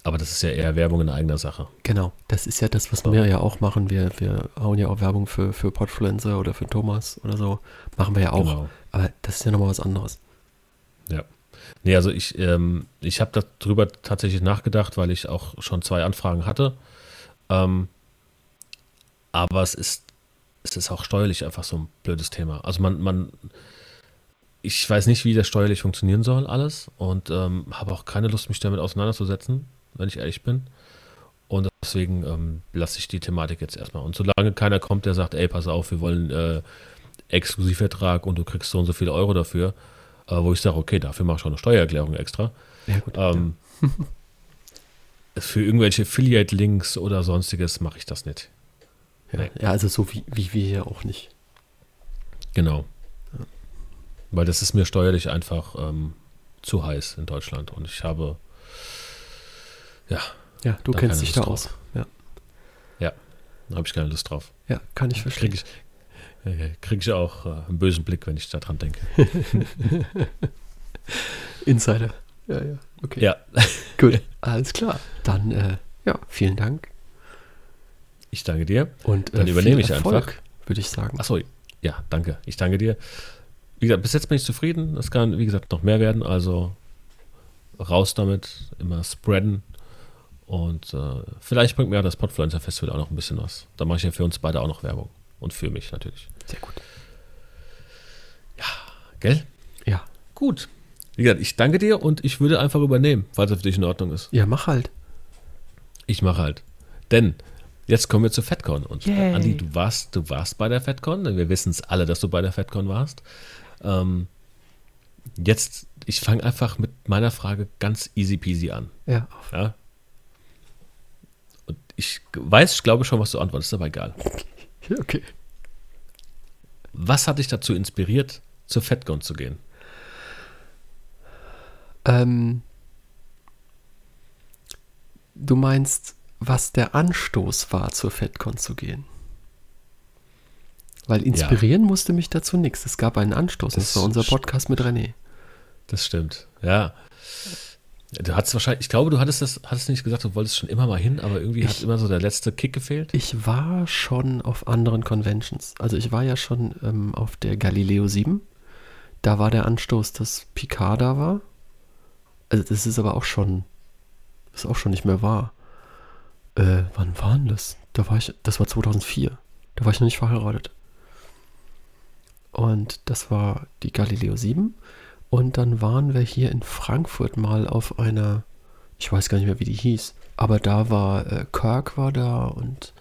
Aber das ist ja eher Werbung in eigener Sache. Genau, das ist ja das, was wir ja auch machen. Wir, wir hauen ja auch Werbung für, für Podfluencer oder für Thomas oder so. Machen wir ja auch. Genau. Aber das ist ja nochmal was anderes. Ja. Nee, also ich, ähm, ich habe darüber tatsächlich nachgedacht, weil ich auch schon zwei Anfragen hatte. Ähm, aber es ist, es ist auch steuerlich einfach so ein blödes Thema. Also man, man, ich weiß nicht, wie das steuerlich funktionieren soll, alles. Und ähm, habe auch keine Lust, mich damit auseinanderzusetzen, wenn ich ehrlich bin. Und deswegen ähm, lasse ich die Thematik jetzt erstmal. Und solange keiner kommt, der sagt, ey, pass auf, wir wollen äh, Exklusivvertrag und du kriegst so und so viele Euro dafür, äh, wo ich sage, okay, dafür mache ich schon eine Steuererklärung extra. Ja, gut. Ähm, [laughs] für irgendwelche Affiliate-Links oder sonstiges mache ich das nicht. ja. nee. ja, also so wie, wie wir hier auch nicht. Genau. Weil das ist mir steuerlich einfach ähm, zu heiß in Deutschland. Und ich habe, ja, Ja, du Da kennst dich da Lust aus. Ja, da habe ich keine Lust drauf. ja kann ich verstehen. Kriege ich, äh, krieg ich auch äh, einen bösen Blick, wenn ich daran denke. [laughs] Insider. Ja, ja. Okay. Ja, [laughs] Gut. Alles klar. Dann, äh, ja, vielen Dank. ich danke dir. Und äh, Dann übernehme ich einfach. Erfolg, Würde ich sagen. Achso, ja, danke. Ich danke dir. Wie gesagt, bis jetzt bin ich zufrieden. Es kann, wie gesagt, noch mehr werden. Also raus damit, immer spreaden. Und äh, vielleicht bringt mir ja das Podfluencer Festival auch noch ein bisschen was. Da mache ich ja für uns beide auch noch Werbung. Und für mich natürlich. Sehr gut. Gell? Ja. Gut. Wie gesagt, ich danke dir und ich würde einfach übernehmen, falls es für dich in Ordnung ist. Ja, mach halt. Ich mache halt. Denn jetzt kommen wir zu FedCon. Und äh, Yay. Andi, du warst, du warst bei der FedCon. denn Wir wissen es alle, dass du bei der FedCon warst. Ähm, jetzt, ich fange einfach mit meiner Frage ganz easy peasy an. Ja. Ja? Ich weiß, ich glaube schon, was du antwortest, aber egal. [laughs] Okay. Was hat dich dazu inspiriert, zur FedCon zu gehen? Ähm, du meinst, was der Anstoß war, zur FedCon zu gehen? Weil inspirieren musste mich dazu nichts. Es gab einen Anstoß. Das, Das war unser st- Podcast mit René. Das stimmt, ja. Du hattest wahrscheinlich, ich glaube, du hattest das, hattest nicht gesagt, du wolltest schon immer mal hin, aber irgendwie hat Ich- immer so der letzte Kick gefehlt. Ich war schon auf anderen Conventions. Also ich war ja schon ähm, auf der Galileo 7. Da war der Anstoß, dass Picard da war. Also das ist aber auch schon, ist auch schon nicht mehr wahr. Äh, wann war denn das? Da war ich, das war 2004. Da war ich noch nicht verheiratet. Und das war die Galileo 7. Und dann waren wir hier in Frankfurt mal auf einer, ich weiß gar nicht mehr, wie die hieß, aber da war äh, Kirk war da und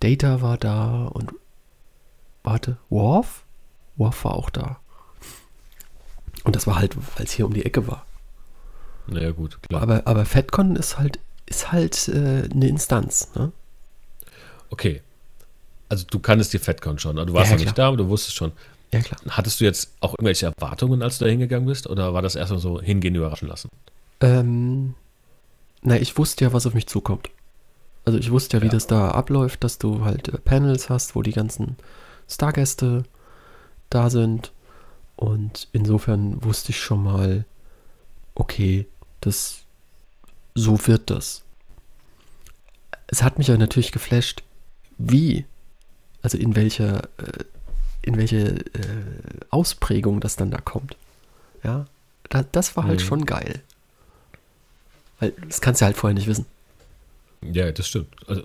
Data war da und warte, Worf? Worf war auch da. Und das war halt, weil es hier um die Ecke war. Naja, gut, klar. Aber, aber FedCon ist halt, ist halt äh, eine Instanz, ne? Okay. Also du kanntest die FedCon schon, also du warst Ja, ja, nicht da, aber du wusstest schon. Ja, klar. Hattest du jetzt auch irgendwelche Erwartungen, als du da hingegangen bist? Oder war das erstmal so hingehen, überraschen lassen? Ähm, na, ich wusste ja, was auf mich zukommt. Also ich wusste ja, wie Ja. das da abläuft, dass du halt äh, Panels hast, wo die ganzen Stargäste da sind. Und insofern wusste ich schon mal, okay, das so wird das. Es hat mich ja natürlich geflasht, wie, also in welcher, äh, in welche äh, Ausprägung das dann da kommt. Ja, da, das war halt Mhm. schon geil. Weil das kannst du halt vorher nicht wissen. Ja, das stimmt. Also,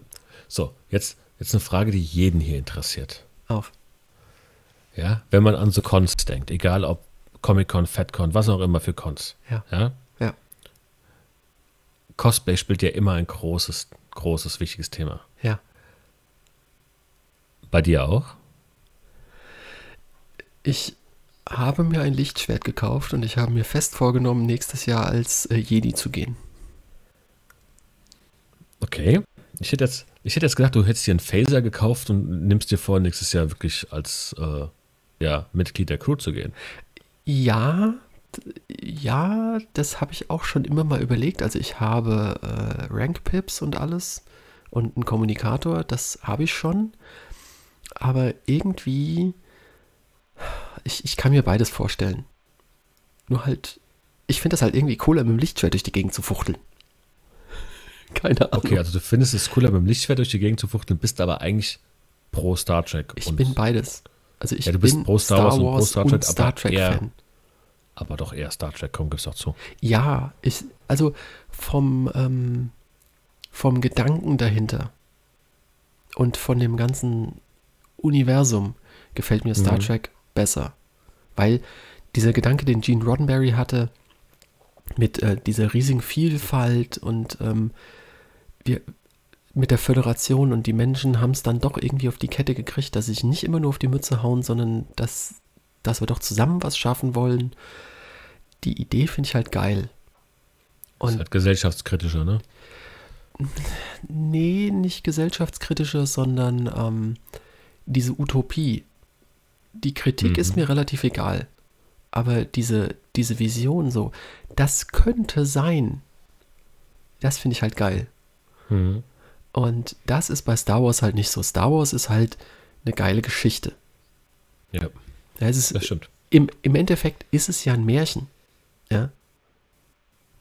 so, jetzt, jetzt eine Frage, die jeden hier interessiert. Auf. Ja, wenn man an so Cons denkt, egal ob Comic-Con, FedCon, was auch immer für Cons. Ja. Ja. Ja. Cosplay spielt ja immer ein großes, großes, wichtiges Thema. Ja. Bei dir auch? Ich habe mir ein Lichtschwert gekauft und ich habe mir fest vorgenommen, nächstes Jahr als äh, Jedi zu gehen. Okay. Ich hätte jetzt, ich hätte jetzt gedacht, du hättest dir einen Phaser gekauft und nimmst dir vor, nächstes Jahr wirklich als äh, ja, Mitglied der Crew zu gehen. Ja, ja, das habe ich auch schon immer mal überlegt. Also ich habe äh, Rank-Pips und alles und einen Kommunikator, das habe ich schon. Aber irgendwie, ich, ich kann mir beides vorstellen. Nur halt, ich finde das halt irgendwie cooler, mit dem Lichtschwert durch die Gegend zu fuchteln. [laughs] Keine Ahnung. Okay, also du findest es cooler, mit dem Lichtschwert durch die Gegend zu fuchteln, bist aber eigentlich pro Star Trek. ich bin beides. Also ich Ja, du bist bin pro Star Wars und pro Star Trek, Star aber Trek eher- Fan. aber doch eher Star Trek, komm, gib's doch zu. Ja, ich, also vom, ähm, vom Gedanken dahinter und von dem ganzen Universum gefällt mir Star Mhm. Trek besser. Weil dieser Gedanke, den Gene Roddenberry hatte, mit äh, dieser riesigen Vielfalt und ähm, wir, mit der Föderation und die Menschen haben es dann doch irgendwie auf die Kette gekriegt, dass sich nicht immer nur auf die Mütze hauen, sondern dass, dass wir doch zusammen was schaffen wollen. Die Idee finde ich halt geil. Das ist Und halt gesellschaftskritischer, ne? nee, nicht gesellschaftskritische, sondern ähm, diese Utopie. Die Kritik Mhm. ist mir relativ egal. Aber diese, diese Vision so, das könnte sein, das finde ich halt geil. Mhm. Und das ist bei Star Wars halt nicht so. Star Wars ist halt eine geile Geschichte. Ja, Ja, es ist, das stimmt. im, Im Endeffekt ist es ja ein Märchen. Ja.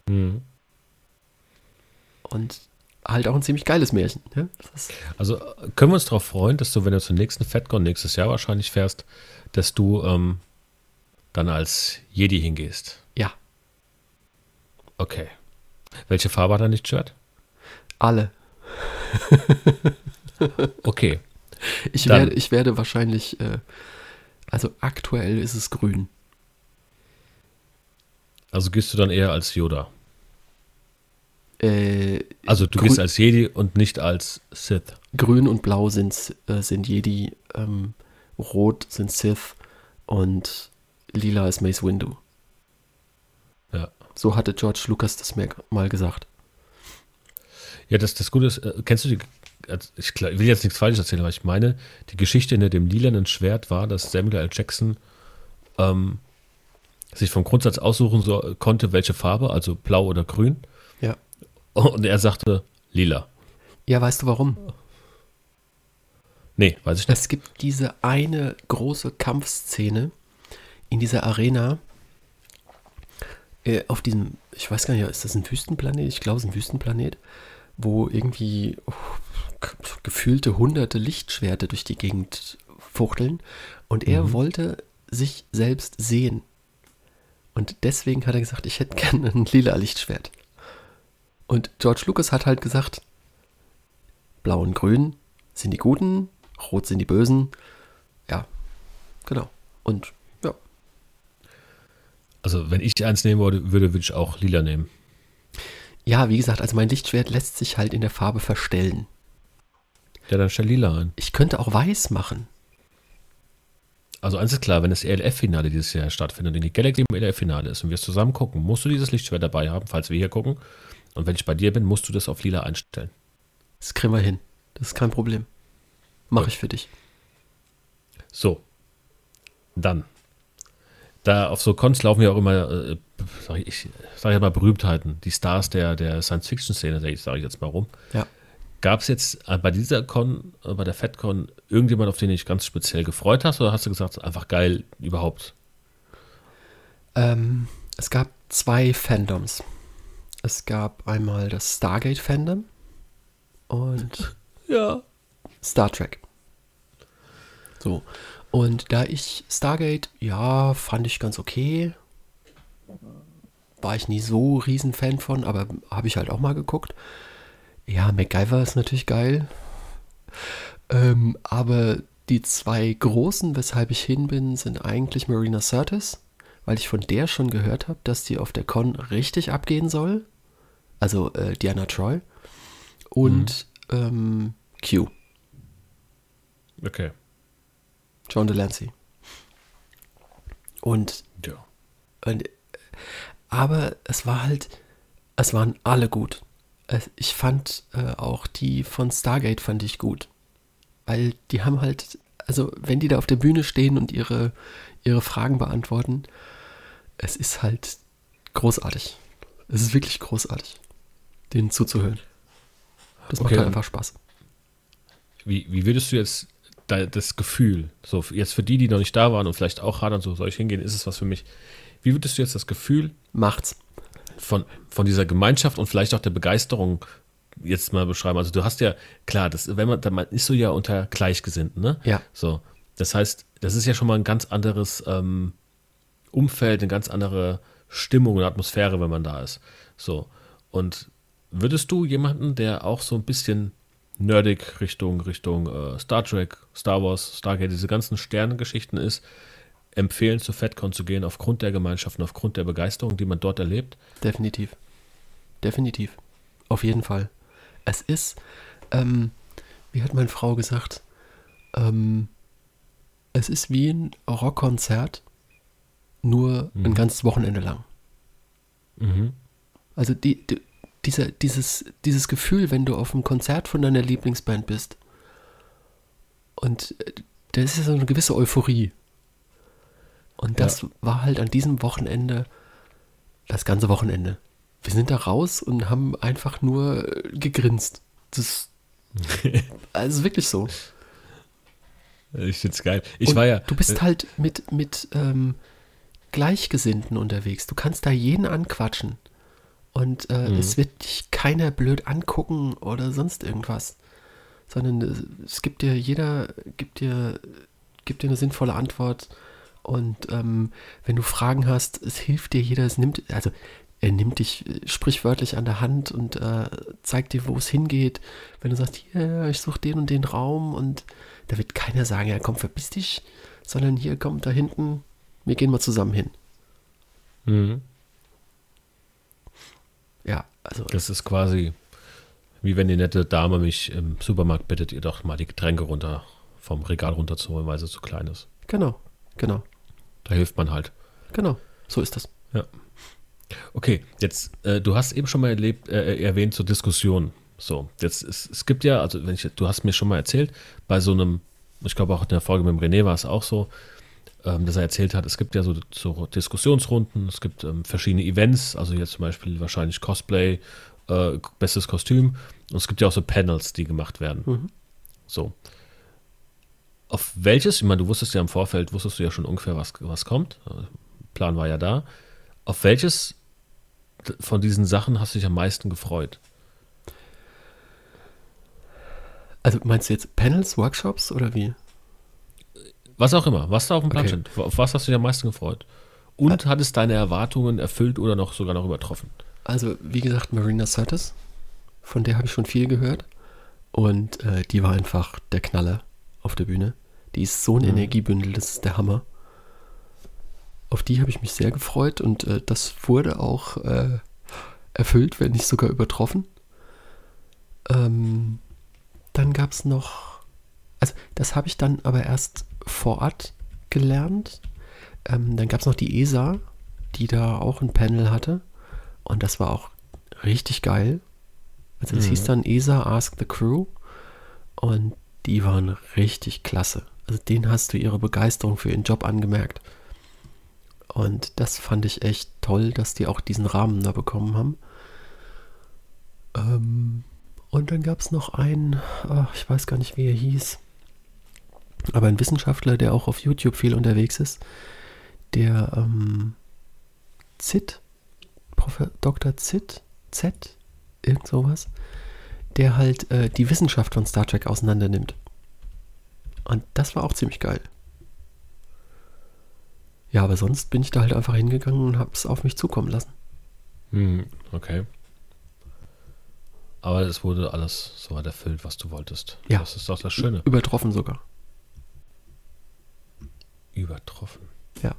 Mhm. Und halt auch ein ziemlich geiles Märchen. Ist, Also können wir uns darauf freuen, dass du, wenn du zum nächsten FedCon nächstes Jahr wahrscheinlich fährst, dass du ähm, dann als Jedi hingehst. ja, Okay. Welche Farbe hat dein Lichtschwert? alle. [laughs] Okay. Ich Dann- werde, ich werde wahrscheinlich, äh, also aktuell ist es grün. Also gehst du dann eher als Yoda. Äh, Also du gehst als Jedi und nicht als Sith. grün und blau sind, äh, sind Jedi, ähm, rot sind Sith und lila ist Mace Windu. Ja. So hatte George Lucas das mal gesagt. Ja, das, das Gute ist, äh, kennst du die, also ich ich will jetzt nichts Falsches erzählen, aber ich meine, die Geschichte hinter dem lilanen Schwert war, dass Samuel L. Jackson ähm, sich vom Grundsatz aussuchen so, konnte, welche Farbe, also blau oder grün. Und er sagte lila. Ja, weißt du warum? Nee, weiß ich nicht. Es gibt diese eine große Kampfszene in dieser Arena äh, auf diesem, ich weiß gar nicht, ist das ein Wüstenplanet? Ich glaube, es ist ein Wüstenplanet, wo irgendwie oh, gefühlte hunderte Lichtschwerte durch die Gegend fuchteln und er Mhm. wollte sich selbst sehen. Und deswegen hat er gesagt, ich hätte gerne ein lila Lichtschwert. Und George Lucas hat halt gesagt, blau und grün sind die Guten, rot sind die Bösen. Ja, genau. Und ja, Also wenn ich eins nehmen würde, würde, ich auch lila nehmen. ja, wie gesagt, also mein Lichtschwert lässt sich halt in der Farbe verstellen. Ja, dann stell lila ein. Ich könnte auch weiß machen. Also eins ist klar, wenn das ELF-Finale dieses Jahr stattfindet und die Galaxy im ELF-Finale ist und wir es zusammen gucken, musst du dieses Lichtschwert dabei haben, falls wir hier gucken. Und wenn ich bei dir bin, musst du das auf lila einstellen. Das kriegen wir hin. Das ist kein Problem. Mache Gut. ich für dich. So. Dann. Da auf so Cons laufen ja auch immer, äh, sag ich, ich sage ja mal Berühmtheiten, die Stars der, der Science-Fiction-Szene, sage ich jetzt mal rum. Ja. Gab es jetzt äh, bei dieser Con, äh, bei der FedCon, irgendjemand, auf den du dich ganz speziell gefreut hast, oder hast du gesagt, einfach geil überhaupt? Ähm, es gab zwei Fandoms. Es gab einmal das Stargate-Fandom und [laughs] Ja. Star Trek. So. Und da ich Stargate, ja, fand ich ganz okay. War ich nie so riesen Fan von, aber habe ich halt auch mal geguckt. Ja, MacGyver ist natürlich geil. Ähm, aber die zwei großen, weshalb ich hin bin, sind eigentlich Marina Sirtis, weil ich von der schon gehört habe, dass die auf der Con richtig abgehen soll. Also äh, Diana Troy. Und ähm, Q. Okay. John Delancey. Und, Ja. und aber es war halt, es waren alle gut. Ich fand äh, auch die von Stargate fand ich gut. Weil die haben halt, also wenn die da auf der Bühne stehen und ihre, ihre Fragen beantworten, es ist halt großartig. Es ist wirklich großartig, denen zuzuhören. Das macht Okay, halt einfach Spaß. Wie, wie würdest du jetzt da, das Gefühl, so jetzt für die, die noch nicht da waren und vielleicht auch hadern, so soll ich hingehen, ist es was für mich. Wie würdest du jetzt das Gefühl Macht's. von, von dieser Gemeinschaft und vielleicht auch der Begeisterung jetzt mal beschreiben. Also du hast ja, klar, das, wenn man, man ist so ja unter Gleichgesinnten, ne? Ja. So. Das heißt, das ist ja schon mal ein ganz anderes ähm, Umfeld, eine ganz andere Stimmung und Atmosphäre, wenn man da ist. So. Und würdest du jemanden, der auch so ein bisschen nerdig Richtung, Richtung äh, Star Trek, Star Wars, Stargate, diese ganzen Sternengeschichten ist, empfehlen, zu FedCon zu gehen, aufgrund der Gemeinschaften, aufgrund der Begeisterung, die man dort erlebt? Definitiv. Definitiv. Auf jeden Fall. Es ist, ähm, wie hat meine Frau gesagt, ähm, es ist wie ein Rockkonzert, nur mhm. ein ganzes Wochenende lang. Mhm. Also die, die, dieser, dieses, dieses Gefühl, wenn du auf einem Konzert von deiner Lieblingsband bist und äh, da ist ja so eine gewisse Euphorie. Und das ja. war halt an diesem Wochenende, das ganze Wochenende. Wir sind da raus und haben einfach nur äh, gegrinst. Das [laughs] also wirklich so. Ich find's geil. Ich und war ja. Du bist äh, halt mit, mit ähm, Gleichgesinnten unterwegs. Du kannst da jeden anquatschen. Und äh, mhm. es wird dich keiner blöd angucken oder sonst irgendwas. Sondern äh, es gibt dir, jeder gibt dir, gibt dir eine sinnvolle Antwort. Und ähm, wenn du Fragen hast, es hilft dir jeder, es nimmt, also er nimmt dich äh, sprichwörtlich an der Hand und äh, zeigt dir, wo es hingeht. Wenn du sagst, hier, ich suche den und den Raum und da wird keiner sagen, ja komm, verpiss dich, sondern hier, komm, da hinten, wir gehen mal zusammen hin. Mhm. Ja, also. Das ist quasi wie wenn die nette Dame mich im Supermarkt bittet, ihr doch mal die Getränke runter vom Regal runterzuholen, weil sie zu klein ist. Genau, genau. Da hilft man halt. Genau, so ist das. Ja. Okay, jetzt, äh, du hast eben schon mal erlebt, äh, erwähnt zur so Diskussion. So, jetzt, es, es gibt ja, also wenn ich, du hast mir schon mal erzählt, bei so einem, ich glaube auch in der Folge mit dem René war es auch so, ähm, dass er erzählt hat, es gibt ja so, so Diskussionsrunden, es gibt ähm, verschiedene Events, also jetzt zum Beispiel wahrscheinlich Cosplay, äh, bestes Kostüm und es gibt ja auch so Panels, die gemacht werden. Mhm. So. Auf welches, ich meine, du wusstest ja im Vorfeld, wusstest du ja schon ungefähr, was, was kommt. Äh, Plan war ja da. Auf welches von diesen Sachen hast du dich am meisten gefreut? Also meinst du jetzt Panels, Workshops oder wie? Was auch immer, was da auf dem Plan okay. steht. Auf was hast du dich am meisten gefreut? Und hat es deine Erwartungen erfüllt oder noch sogar noch übertroffen? Also, wie gesagt, Marina Curtis, von der habe ich schon viel gehört. Und äh, die war einfach der Knaller auf der Bühne. Die ist so ein mhm. Energiebündel, das ist der Hammer. Auf die habe ich mich sehr gefreut und äh, das wurde auch äh, erfüllt, wenn nicht sogar übertroffen. Ähm, dann gab es noch, also das habe ich dann aber erst vor Ort gelernt. Ähm, dann gab es noch die ESA, die da auch ein Panel hatte. Und das war auch richtig geil. Also das mhm. hieß dann ESA Ask the Crew. Und die waren richtig klasse. Also denen hast du ihre Begeisterung für ihren Job angemerkt. Und das fand ich echt toll, dass die auch diesen Rahmen da bekommen haben. Ähm, und dann gab es noch einen, ach, ich weiß gar nicht, wie er hieß aber ein Wissenschaftler, der auch auf YouTube viel unterwegs ist, der ähm, Zit, Prof. Dr. Zit, Z, irgend sowas, der halt äh, die Wissenschaft von Star Trek auseinander nimmt. Und das war auch ziemlich geil. Ja, aber sonst bin ich da halt einfach hingegangen und habe es auf mich zukommen lassen. Hm, okay. Aber es wurde alles so erfüllt, was du wolltest. Ja. Das ist doch das Schöne. Übertroffen sogar übertroffen. Ja.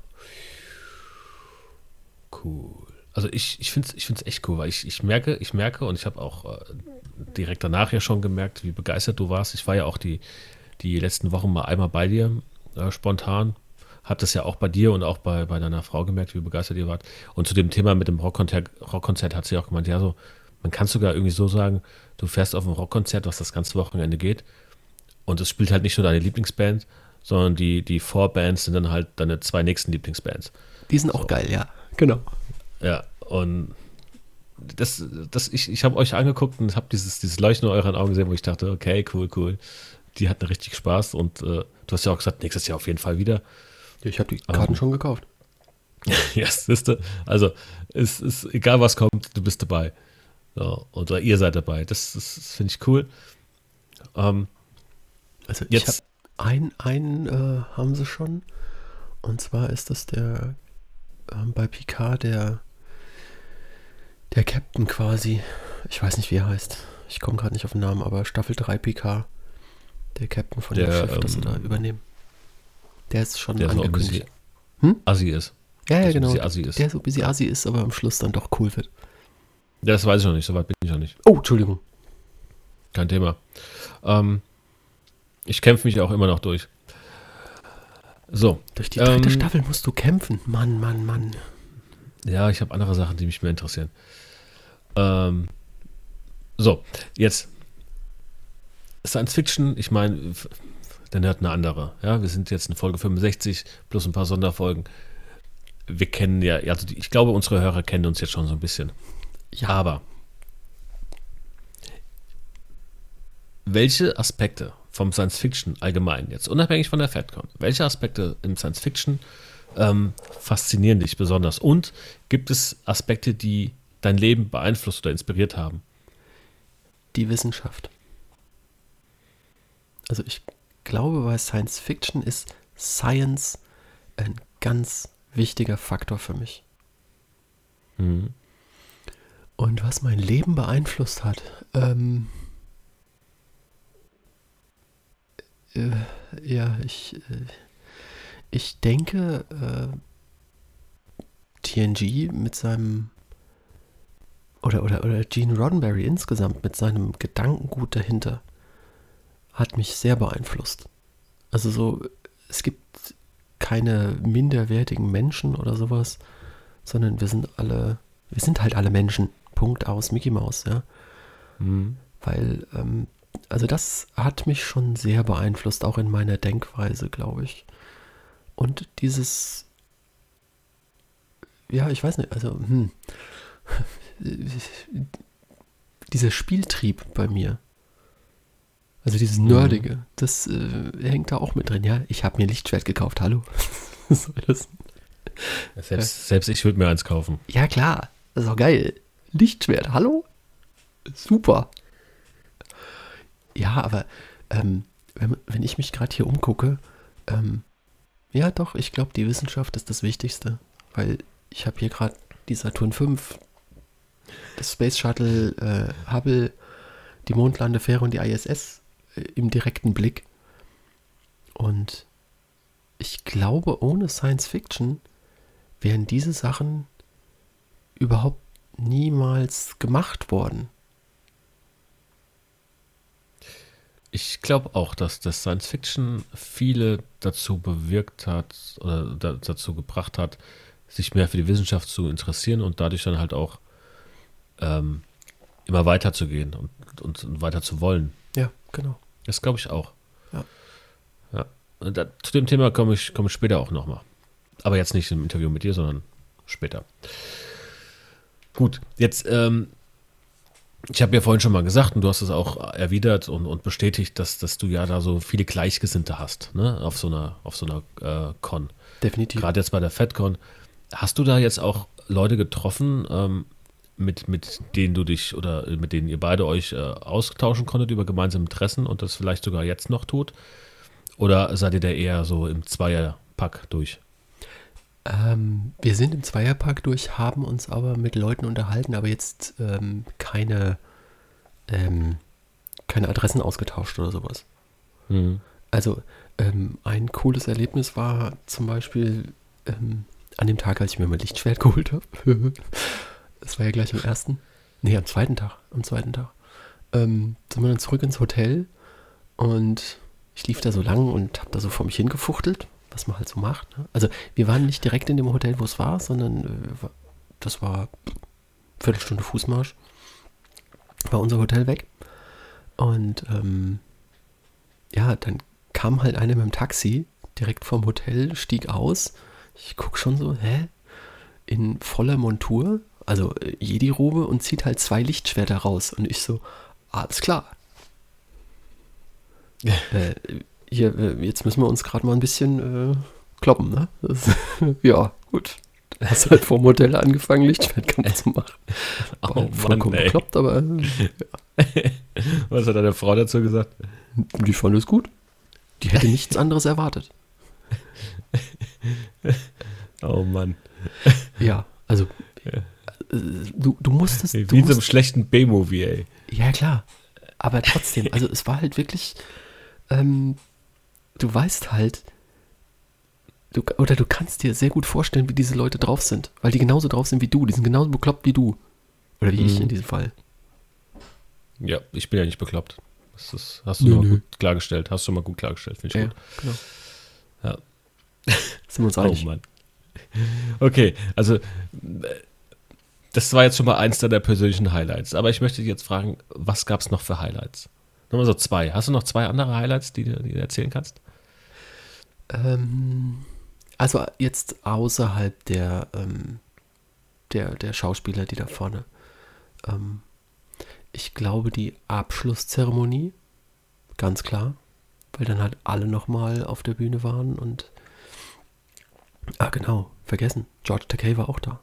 Cool. Also ich, ich finde es ich find's echt cool, weil ich, ich merke, ich merke und ich habe auch äh, direkt danach ja schon gemerkt, wie begeistert du warst. Ich war ja auch die, die letzten Wochen mal einmal bei dir, äh, spontan. Hab das ja auch bei dir und auch bei, bei deiner Frau gemerkt, wie begeistert ihr wart. Und zu dem Thema mit dem Rockkonzert, Rockkonzert hat sie auch gemeint, ja, so, man kann sogar irgendwie so sagen, du fährst auf ein Rockkonzert, was das ganze Wochenende geht. Und es spielt halt nicht nur deine Lieblingsband, sondern die, die Vorbands sind dann halt deine zwei nächsten Lieblingsbands. Die sind auch so. geil, ja. Genau. Ja, und das, das, ich, ich habe euch angeguckt und habe dieses, dieses Leuchten in euren Augen gesehen, wo ich dachte, okay, cool, cool. Die hatten richtig Spaß und äh, du hast ja auch gesagt, nächstes Jahr auf jeden Fall wieder. Ja, ich habe die Karten um, ähm, schon gekauft. [laughs] ja, siehste. Also, es ist egal, was kommt, du bist dabei. So, oder ihr seid dabei. Das, das, das finde ich cool. Ähm, Also Jetzt- ich habe einen, einen äh, haben sie schon. Und zwar ist das der ähm, bei Picard der der Captain quasi. Ich weiß nicht, wie er heißt. Ich komme gerade nicht auf den Namen, aber Staffel 3 Picard. Der Captain von dem Der, Schiff, das sie ähm, da übernehmen. Der ist schon der so ein angekündigt. bisschen Hm? assi ist. ja, ja, der so ein genau. assi ist. Der so ein bisschen assi ist, aber am Schluss dann doch cool wird. Das weiß ich noch nicht, soweit bin ich noch nicht. Oh, Entschuldigung. Kein Thema. Ähm, ich kämpfe mich auch immer noch durch. So, Durch die dritte Ähm, Staffel musst du kämpfen. Mann, Mann, Mann. ja, ich habe andere Sachen, die mich mehr interessieren. Ähm, so, jetzt Science Fiction, ich meine, der Nerd eine andere. Ja, wir sind jetzt in Folge 65 plus ein paar Sonderfolgen. Wir kennen ja, also die, ich glaube, unsere Hörer kennen uns jetzt schon so ein bisschen. Ja, Aber welche Aspekte vom Science Fiction allgemein, jetzt unabhängig von der FedCon, welche Aspekte im Science Fiction ähm, faszinieren dich besonders? Und gibt es Aspekte, die dein Leben beeinflusst oder inspiriert haben? die Wissenschaft. Also ich glaube, bei Science Fiction ist Science ein ganz wichtiger Faktor für mich. Mhm. Und was mein Leben beeinflusst hat, ähm, äh, ja, ich, äh, ich denke, äh, TNG mit seinem oder, oder, oder Gene Roddenberry insgesamt mit seinem Gedankengut dahinter hat mich sehr beeinflusst. Also so, es gibt keine minderwertigen Menschen oder sowas, sondern wir sind alle, wir sind halt alle Menschen. Punkt aus, Mickey Mouse, ja. Mhm. Weil, ähm, also das hat mich schon sehr beeinflusst, auch in meiner Denkweise, glaube ich. Und dieses, ja, ich weiß nicht, also, hm, [laughs] dieser Spieltrieb bei mir, also dieses Nerdige, das äh, hängt da auch mit drin. Ja, ich habe mir Lichtschwert gekauft, hallo. [laughs] Was soll das? Selbst, selbst ich würde mir eins kaufen. Ja, klar, das ist auch geil. Lichtschwert, hallo? Super. Ja, aber ähm, wenn, wenn ich mich gerade hier umgucke, ähm, ja doch, ich glaube, die Wissenschaft ist das Wichtigste, weil ich habe hier gerade die Saturn V, das Space Shuttle, äh, Hubble, die Mondlandefähre und die ISS äh, im direkten Blick. Und ich glaube, ohne Science Fiction wären diese Sachen überhaupt niemals gemacht worden. Ich glaube auch, dass das Science Fiction viele dazu bewirkt hat oder da, dazu gebracht hat, sich mehr für die Wissenschaft zu interessieren und dadurch dann halt auch ähm, immer weiter zu gehen und, und, und weiter zu wollen. Ja, genau. Das glaube ich auch. Ja. ja. Da, zu dem Thema komme ich, komme ich später auch nochmal. Aber jetzt nicht im Interview mit dir, sondern später. Gut, jetzt, ähm, ich habe ja vorhin schon mal gesagt und du hast es auch erwidert und, und bestätigt, dass, dass du ja da so viele Gleichgesinnte hast, ne, auf so einer, auf so einer äh, Con. Definitiv. Gerade jetzt bei der FedCon. Hast du da jetzt auch Leute getroffen, ähm, mit, mit denen du dich oder mit denen ihr beide euch äh, austauschen konntet über gemeinsame Interessen und das vielleicht sogar jetzt noch tut? Oder seid ihr da eher so im Zweierpack durch? Ähm, wir sind im Zweierpark durch, haben uns aber mit Leuten unterhalten, aber jetzt ähm, keine, ähm, keine Adressen ausgetauscht oder sowas. Mhm. Also ähm, ein cooles Erlebnis war zum Beispiel ähm, an dem Tag, als ich mir mein Lichtschwert [laughs] geholt habe. das war ja gleich am ersten. Nee, am zweiten Tag. Am zweiten Tag. Ähm, sind wir dann zurück ins Hotel und ich lief da so lang und habe da so vor mich hingefuchtelt, was man halt so macht. Ne? Also wir waren nicht direkt in dem Hotel, wo es war, sondern äh, das war Viertelstunde Fußmarsch. War unser Hotel weg. Und ähm, ja, dann kam halt einer mit dem Taxi direkt vom Hotel, stieg aus. Ich guck schon so, hä? In voller Montur, also äh, Jedi-Robe und zieht halt zwei Lichtschwerter raus. Und ich so, alles klar. [laughs] äh, hier, äh, jetzt müssen wir uns gerade mal ein bisschen äh, kloppen, ne? Das, [laughs] ja, gut. Hast halt vom Hotel angefangen, Lichtschwertkampf zu [laughs] machen. Oh War Mann, vollkommen ey. bekloppt, aber äh, [laughs] Was hat deine Frau dazu gesagt? die fand es gut. Die hätte nichts anderes erwartet. Oh Mann. Ja, also äh, du, du musstest. Wie Du in so einem musst, schlechten B-Movie, ey. ja, klar. Aber trotzdem, also es war halt wirklich. Ähm, du weißt halt. Du, oder du kannst dir sehr gut vorstellen, wie diese Leute drauf sind. Weil die genauso drauf sind wie du. Die sind genauso bekloppt wie du. Oder wie ich Mhm. in diesem Fall. Ja, ich bin ja nicht bekloppt. Das ist, hast du Nö, mal nö. gut klargestellt. Hast du mal gut klargestellt, finde ich Ja, gut. genau. Ja. [laughs] Sind wir uns Oh einig? Mann. Okay, also das war jetzt schon mal eins deiner persönlichen Highlights. Aber ich möchte dich jetzt fragen, was gab es noch für Highlights? Nochmal so zwei. Hast du noch zwei andere Highlights, die, du- die du erzählen kannst? Ähm, also jetzt außerhalb der, ähm, der, der Schauspieler, die da vorne. Ähm, ich glaube, die Abschlusszeremonie, ganz klar, weil dann halt alle nochmal auf der Bühne waren und. Ah, genau, vergessen. George Takei war auch da.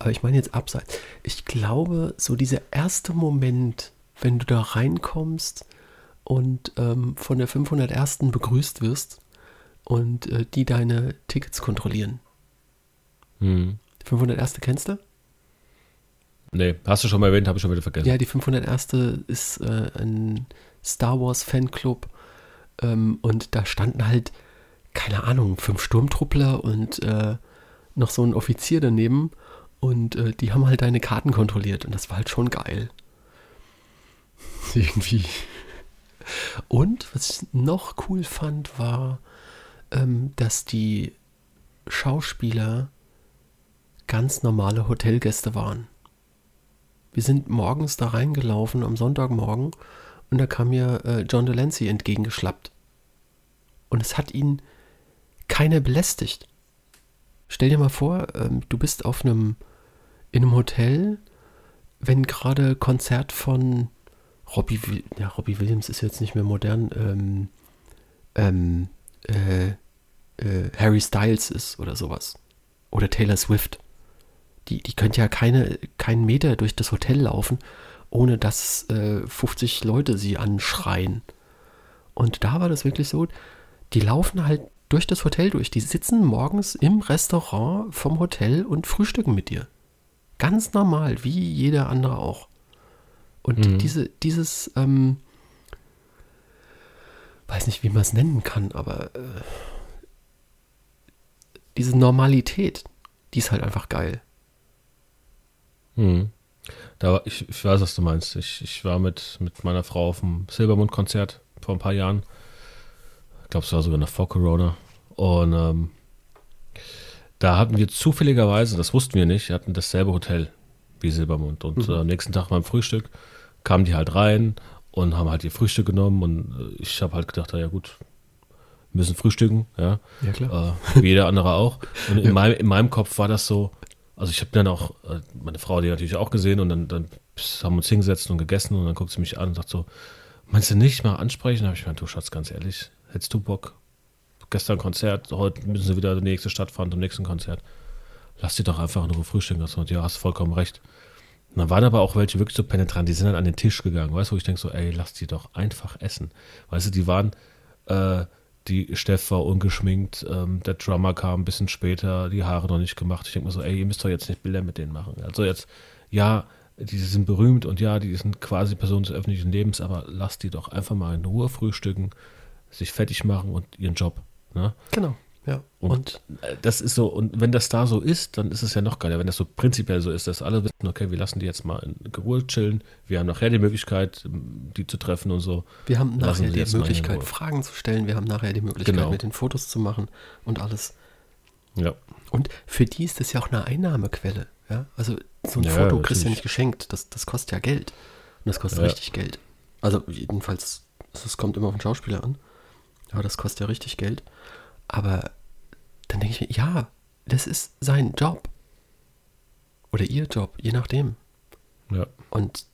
Aber ich meine jetzt abseits. Ich glaube, so dieser erste Moment, wenn du da reinkommst und ähm, von der 501. begrüßt wirst und äh, die deine Tickets kontrollieren. Hm. 501. kennst du? Nee, hast du schon mal erwähnt, habe ich schon wieder vergessen. Ja, die 501. ist äh, ein Star Wars Fanclub ähm, und da standen halt, keine Ahnung, fünf Sturmtruppler und äh, noch so ein Offizier daneben und äh, die haben halt deine Karten kontrolliert und das war halt schon geil. [laughs] Irgendwie. Und was ich noch cool fand, war, ähm, dass die Schauspieler ganz normale Hotelgäste waren. Wir sind morgens da reingelaufen am Sonntagmorgen und da kam mir äh, John Delancey entgegengeschlappt. Und es hat ihn keiner belästigt. Stell dir mal vor, ähm, du bist auf einem in einem Hotel, wenn gerade Konzert von Robbie, ja, Robbie Williams ist jetzt nicht mehr modern, ähm, ähm, äh, äh, Harry Styles ist oder sowas. Oder Taylor Swift. Die, die könnte ja keine, keinen Meter durch das Hotel laufen, ohne dass äh, 50 Leute sie anschreien. Und da war das wirklich so, die laufen halt durch das Hotel durch. Die sitzen morgens im Restaurant vom Hotel und frühstücken mit dir. Ganz normal, wie jeder andere auch. Und Mhm. diese, dieses, ähm, weiß nicht, wie man es nennen kann, aber äh, diese Normalität, die ist halt einfach geil. Hm. Da, ich, ich weiß, was du meinst. Ich, ich war mit, mit meiner Frau auf dem Silbermond-Konzert vor ein paar Jahren. Ich glaube, es war sogar noch vor Corona. Und ähm, da hatten wir zufälligerweise, das wussten wir nicht, hatten dasselbe Hotel wie Silbermond. Und Mhm. äh, am nächsten Tag beim Frühstück kamen die halt rein und haben halt ihr Frühstück genommen. Und äh, ich habe halt gedacht, ja gut, wir müssen frühstücken, ja. Ja, klar. Äh, wie jeder andere auch. [laughs] Und in, Ja. meinem, in meinem Kopf war das so, also ich habe dann auch, äh, meine Frau hat die natürlich auch gesehen und dann, dann haben wir uns hingesetzt und gegessen und dann guckt sie mich an und sagt so, meinst du nicht mal ansprechen? Da habe ich gemeint, du Schatz, ganz ehrlich, hättest du Bock? Gestern Konzert, heute müssen sie wieder in die nächste Stadt fahren zum nächsten Konzert. Lass die doch einfach in Ruhe frühstücken. Das ja, hast vollkommen recht. Und dann waren aber auch welche wirklich so penetrant, die sind dann an den Tisch gegangen, weißt du, wo ich denke so, ey, lass die doch einfach essen. Weißt du, die waren, äh, die Steff war ungeschminkt, ähm, der Drummer kam ein bisschen später, die Haare noch nicht gemacht. Ich denke mir so, ey, ihr müsst doch jetzt nicht Bilder mit denen machen. Also jetzt, ja, die sind berühmt und ja, die sind quasi Personen des öffentlichen Lebens, aber lasst die doch einfach mal in Ruhe frühstücken, sich fertig machen und ihren Job. Ne? Genau, ja. Und- Und, Äh, Das ist so, und wenn das da so ist, dann ist es ja noch geiler, wenn das so prinzipiell so ist, dass alle wissen, okay, wir lassen die jetzt mal in Ruhe chillen, wir haben nachher die Möglichkeit, die zu treffen und so. wir haben nachher die Möglichkeit. Fragen zu stellen. Wir haben nachher die Möglichkeit, Genau. mit den Fotos zu machen und alles. Ja. Und für die ist das ja auch eine Einnahmequelle. Ja? Also so ein Ja, Foto kriegst du ja nicht geschenkt. Das, das kostet ja Geld. Und das kostet Ja. richtig Geld. Also jedenfalls, es kommt immer auf den Schauspieler an. Aber das kostet ja richtig Geld. Aber dann denke ich mir, ja, das ist sein Job. Oder ihr Job, je nachdem. Ja. Und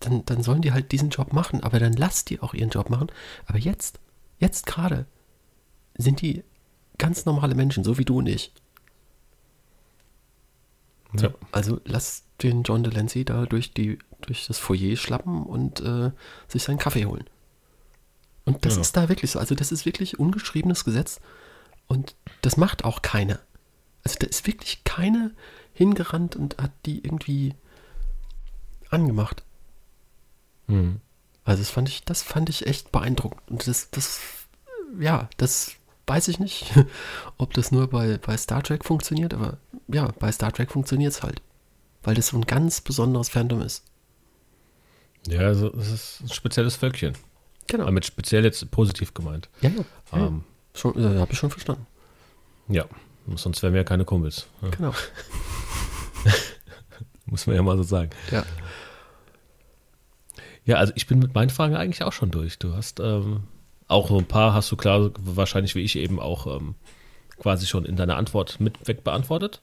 dann, dann sollen die halt diesen Job machen, aber dann lasst die auch ihren Job machen. Aber jetzt, jetzt gerade, sind die ganz normale Menschen, so wie du und ich. So, ja. Also lass den John Delancey da durch, die, durch das Foyer schlappen und äh, sich seinen Kaffee holen. Und das ja. ist da wirklich so. Also das ist wirklich ungeschriebenes Gesetz und das macht auch keiner. Also da ist wirklich keiner hingerannt und hat die irgendwie angemacht. Mhm. Also das fand ich, das fand ich echt beeindruckend. Und das, das, ja, das weiß ich nicht, [laughs] ob das nur bei, bei Star Trek funktioniert, aber ja, bei Star Trek funktioniert es halt. Weil das so ein ganz besonderes Fandom ist. Ja, also es ist ein spezielles Völkchen. Genau. Aber mit speziell jetzt positiv gemeint. Ja, ja. Ähm, schon, äh, habe ich schon verstanden. Ja, sonst wären wir ja keine Kumpels. Ja. Genau. [laughs] Muss man ja mal so sagen. Ja. Ja, also ich bin mit meinen Fragen eigentlich auch schon durch. Du hast ähm, auch ein paar, hast du klar, wahrscheinlich wie ich eben auch ähm, quasi schon in deiner Antwort mit weg beantwortet.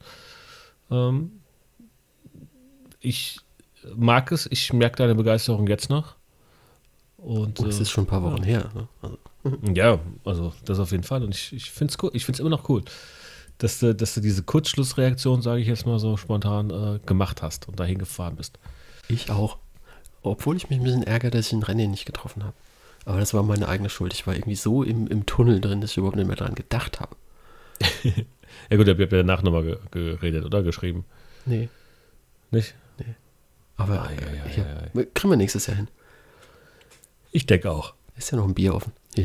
Ähm, ich mag es, ich merke deine Begeisterung jetzt noch. Und, Und es ist schon ein paar Wochen ja. her. Ne? Also. Ja, also das auf jeden Fall. Und ich, ich finde es cool, ich finde immer noch cool, dass du, dass du diese Kurzschlussreaktion, sage ich jetzt mal so spontan, äh, gemacht hast und dahin gefahren bist. Ich auch. Obwohl ich mich ein bisschen ärgere, dass ich den Rennen nicht getroffen habe. Aber das war meine eigene Schuld. Ich war irgendwie so im, im Tunnel drin, dass ich überhaupt nicht mehr daran gedacht habe. [laughs] ja gut, ihr habt ja danach nochmal ge geredet oder geschrieben. Nee. Nicht? Nee. Aber ah, ja, ja, ja, kriegen wir nächstes Jahr hin. Ich denke auch. Ist ja noch ein Bier offen. [laughs]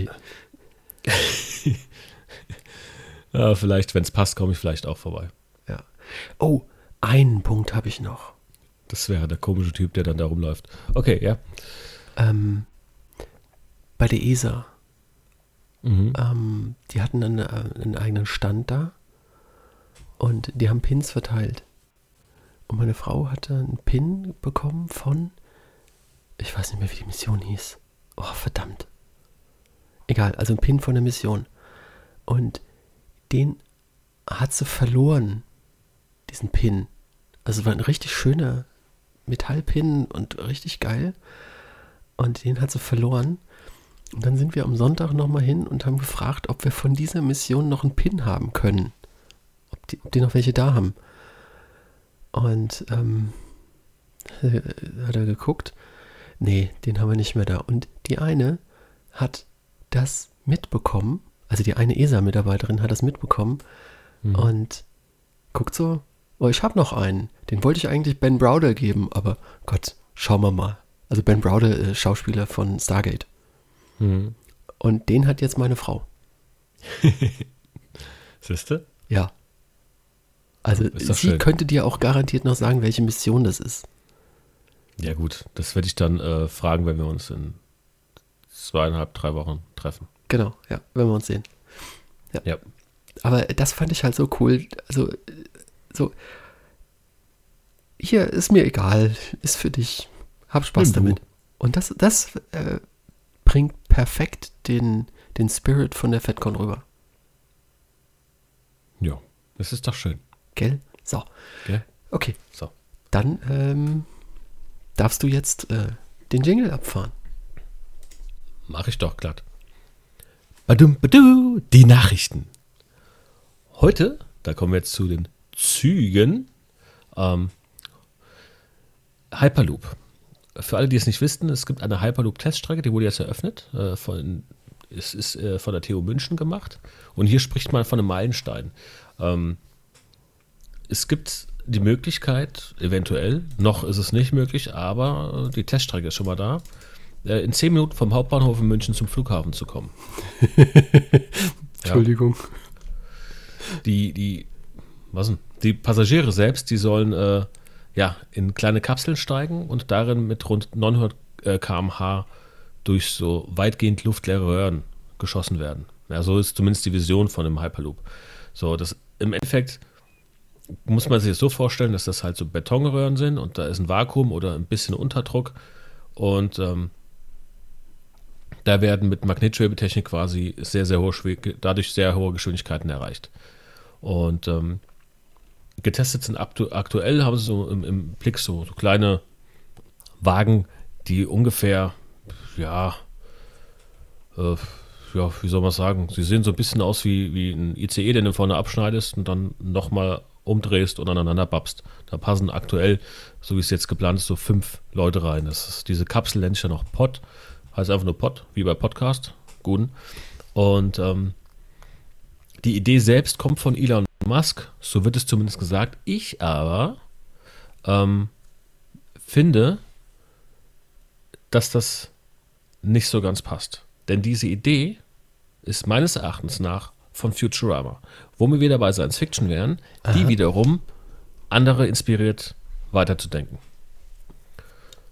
ja, vielleicht, wenn es passt, komme ich vielleicht auch vorbei. Ja. Oh, einen Punkt habe ich noch. Das wäre der komische Typ, der dann da rumläuft. Okay, ja. Ähm, bei der ESA. Mhm. Ähm, die hatten dann äh, einen eigenen Stand da und die haben Pins verteilt. Und meine Frau hatte einen Pin bekommen von, ich weiß nicht mehr, wie die Mission hieß. Oh, verdammt. Egal, also ein Pin von der Mission. Und den hat sie verloren, diesen Pin. Also war ein richtig schöner Metallpin und richtig geil. Und den hat sie verloren. Und dann sind wir am Sonntag nochmal hin und haben gefragt, ob wir von dieser Mission noch einen Pin haben können. Ob die, ob die noch welche da haben. Und ähm, [laughs] hat er geguckt. Nee, den haben wir nicht mehr da. Und die eine hat das mitbekommen. Also die eine ESA-Mitarbeiterin hat das mitbekommen. Mhm. Und guckt so, oh, ich habe noch einen. Den wollte ich eigentlich Ben Browder geben, aber Gott, schauen wir mal. Also Ben Browder, äh, Schauspieler von Stargate. Mhm. Und den hat jetzt meine Frau. [laughs] Siehste? Ja. Also sie schön. könnte dir auch garantiert noch sagen, welche Mission das ist. Ja gut, das werde ich dann äh, fragen, wenn wir uns in zweieinhalb, drei Wochen treffen. Genau, ja, wenn wir uns sehen. Ja. ja. Aber das fand ich halt so cool. Also, so, hier ist mir egal, ist für dich, hab Spaß Nimm damit. Du. Und das, das äh, bringt perfekt den, den Spirit von der FedCon rüber. Ja, das ist doch schön. Gell? So. Gell? Okay. So. Dann ähm, darfst du jetzt äh, den Jingle abfahren. Mach ich doch glatt. Badum, badu, die Nachrichten. Heute, da kommen wir jetzt zu den Zügen. Ähm, Hyperloop. Für alle, die es nicht wissen, es gibt eine Hyperloop-Teststrecke, die wurde jetzt eröffnet. Äh, von, es ist äh, von der TU München gemacht. Und hier spricht man von einem Meilenstein. Ähm, es gibt die Möglichkeit, eventuell, noch ist es nicht möglich, aber äh, die Teststrecke ist schon mal da, in zehn Minuten vom Hauptbahnhof in München zum Flughafen zu kommen. [laughs] Entschuldigung. Ja. Die, die, was denn? Die Passagiere selbst, die sollen äh, ja, in kleine Kapseln steigen und darin mit rund 900 äh, km/h durch so weitgehend luftleere Röhren geschossen werden. Ja, so ist zumindest die Vision von dem Hyperloop. So, das im Endeffekt muss man sich das so vorstellen, dass das halt so Betonröhren sind und da ist ein Vakuum oder ein bisschen Unterdruck und ähm, da werden mit Magnetschwebetechnik quasi sehr, sehr hohe, dadurch sehr hohe Geschwindigkeiten erreicht. Und ähm, getestet sind aktuell, haben sie so im, im Blick so, so, kleine Wagen, die ungefähr, ja, äh, ja, wie soll man sagen, sie sehen so ein bisschen aus wie, wie ein ICE, den du vorne abschneidest und dann nochmal umdrehst und aneinander babst. Da passen aktuell, so wie es jetzt geplant ist, so fünf Leute rein. Das ist, diese Kapsel nennt sich ja noch Pod, heißt einfach nur Pod, wie bei Podcast. Guten. Und ähm, die Idee selbst kommt von Elon Musk, so wird es zumindest gesagt. Ich aber ähm, finde, dass das nicht so ganz passt. Denn diese Idee ist meines Erachtens nach von Futurama, wo wir wieder bei Science Fiction wären, die Aha. wiederum andere inspiriert, weiterzudenken.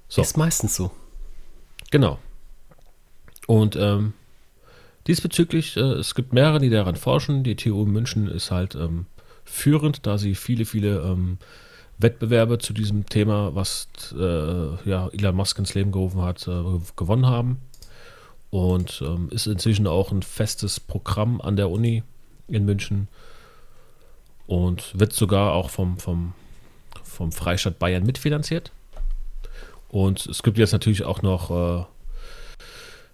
So. Ist meistens so. Genau. Und ähm, diesbezüglich, äh, es gibt mehrere, die daran forschen. Die TU München ist halt ähm, führend, da sie viele, viele ähm, Wettbewerbe zu diesem Thema, was äh, ja, Elon Musk ins Leben gerufen hat, äh, gewonnen haben. Und ähm, ist inzwischen auch ein festes Programm an der Uni in München und wird sogar auch vom, vom, vom Freistaat Bayern mitfinanziert. Und es gibt jetzt natürlich auch noch, äh,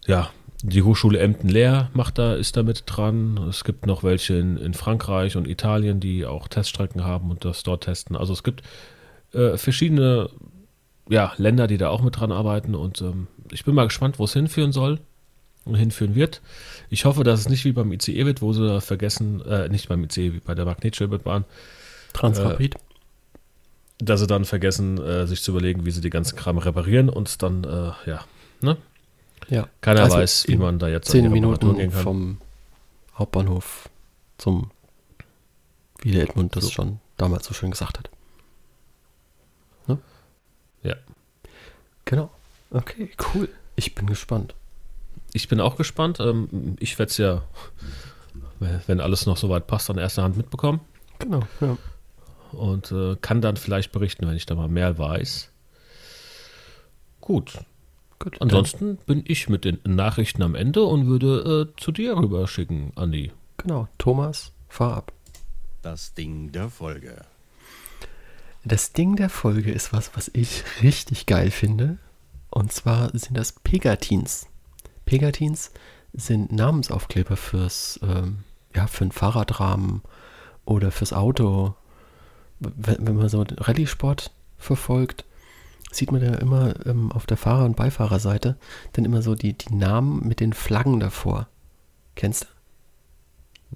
ja, die Hochschule Emden-Lehr macht da, ist da mit dran. Es gibt noch welche in, in Frankreich und Italien, die auch Teststrecken haben und das dort testen. Also es gibt äh, verschiedene ja, Länder, die da auch mit dran arbeiten und ähm, ich bin mal gespannt, wo es hinführen soll und hinführen wird. Ich hoffe, dass es nicht wie beim ICE wird, wo sie vergessen, äh, nicht beim ICE, wie bei der Magnetschwebebahn, Transrapid. dass sie dann vergessen, äh, sich zu überlegen, wie sie die ganzen Kram reparieren und dann, äh, ja, ne? Ja. Keiner Also weiß, wie man da jetzt Zehn Minuten vom Hauptbahnhof zum, wie der Edmund das So. schon damals so schön gesagt hat. Ne? Ja. Genau. Okay, cool. Ich bin gespannt. Ich bin auch gespannt. Ähm, ich werde es ja, wenn alles noch so weit passt, an erster Hand mitbekommen Genau, ja. und äh, kann dann vielleicht berichten, wenn ich da mal mehr weiß. Gut. Gut. Ansonsten bin ich mit den Nachrichten am Ende und würde äh, zu dir rüber schicken, Andi. Genau. Thomas, fahr ab. Das Ding der Folge. Das Ding der Folge ist was, was ich richtig geil finde. Und zwar sind das Pegatins. Pegatins sind Namensaufkleber fürs, ähm, ja, für einen Fahrradrahmen oder fürs Auto. Wenn, wenn man so den Rallye-Sport verfolgt, sieht man ja immer ähm, auf der Fahrer- und Beifahrerseite dann immer so die, die Namen mit den Flaggen davor. Kennst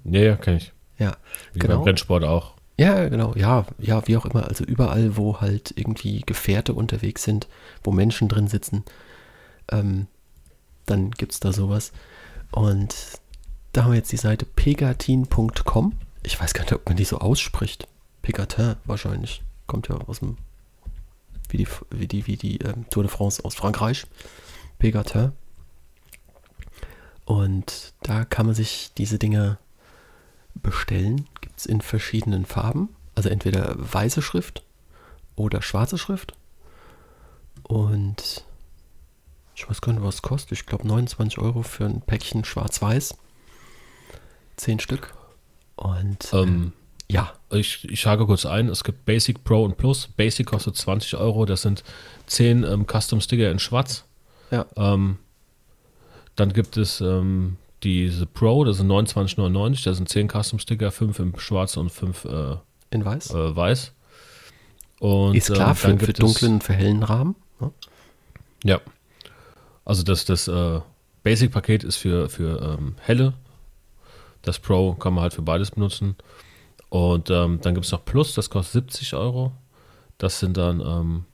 du? Ja, ja, kann ich. Ja, Wie genau. beim Rennsport auch. Ja, genau, ja, ja, wie auch immer. Also überall, wo halt irgendwie Gefährte unterwegs sind, wo Menschen drin sitzen, ähm, dann gibt es da sowas. Und da haben wir jetzt die Seite pegatin.com. Ich weiß gar nicht, ob man die so ausspricht. Pegatin wahrscheinlich. Kommt ja aus dem, wie die, wie die, wie die ähm, Tour de France aus Frankreich. Pegatin. Und da kann man sich diese Dinge bestellen. Gibt es in verschiedenen Farben. Also entweder weiße Schrift oder schwarze Schrift. Und ich weiß gar nicht, was es kostet. Ich glaube 29 Euro für ein Päckchen schwarz-weiß. Zehn Stück. Und Ähm, ja, ich, ich hake kurz ein. Es gibt Basic, Pro und Plus. Basic kostet 20 Euro. Das sind 10 ähm, Custom Sticker in schwarz. ja, Ähm, dann gibt es ähm, diese Pro, das sind 29,99. Da sind 10 Custom Sticker, 5 im Schwarz und 5 äh, in weiß. äh, Weiß. Und, Ist klar, ähm, für, für dunklen, und für hellen Rahmen. Ne? Ja. Also das, das äh, Basic-Paket ist für, für ähm, helle. Das Pro kann man halt für beides benutzen. Und ähm, dann gibt es noch Plus, das kostet 70 Euro. Das sind dann ähm,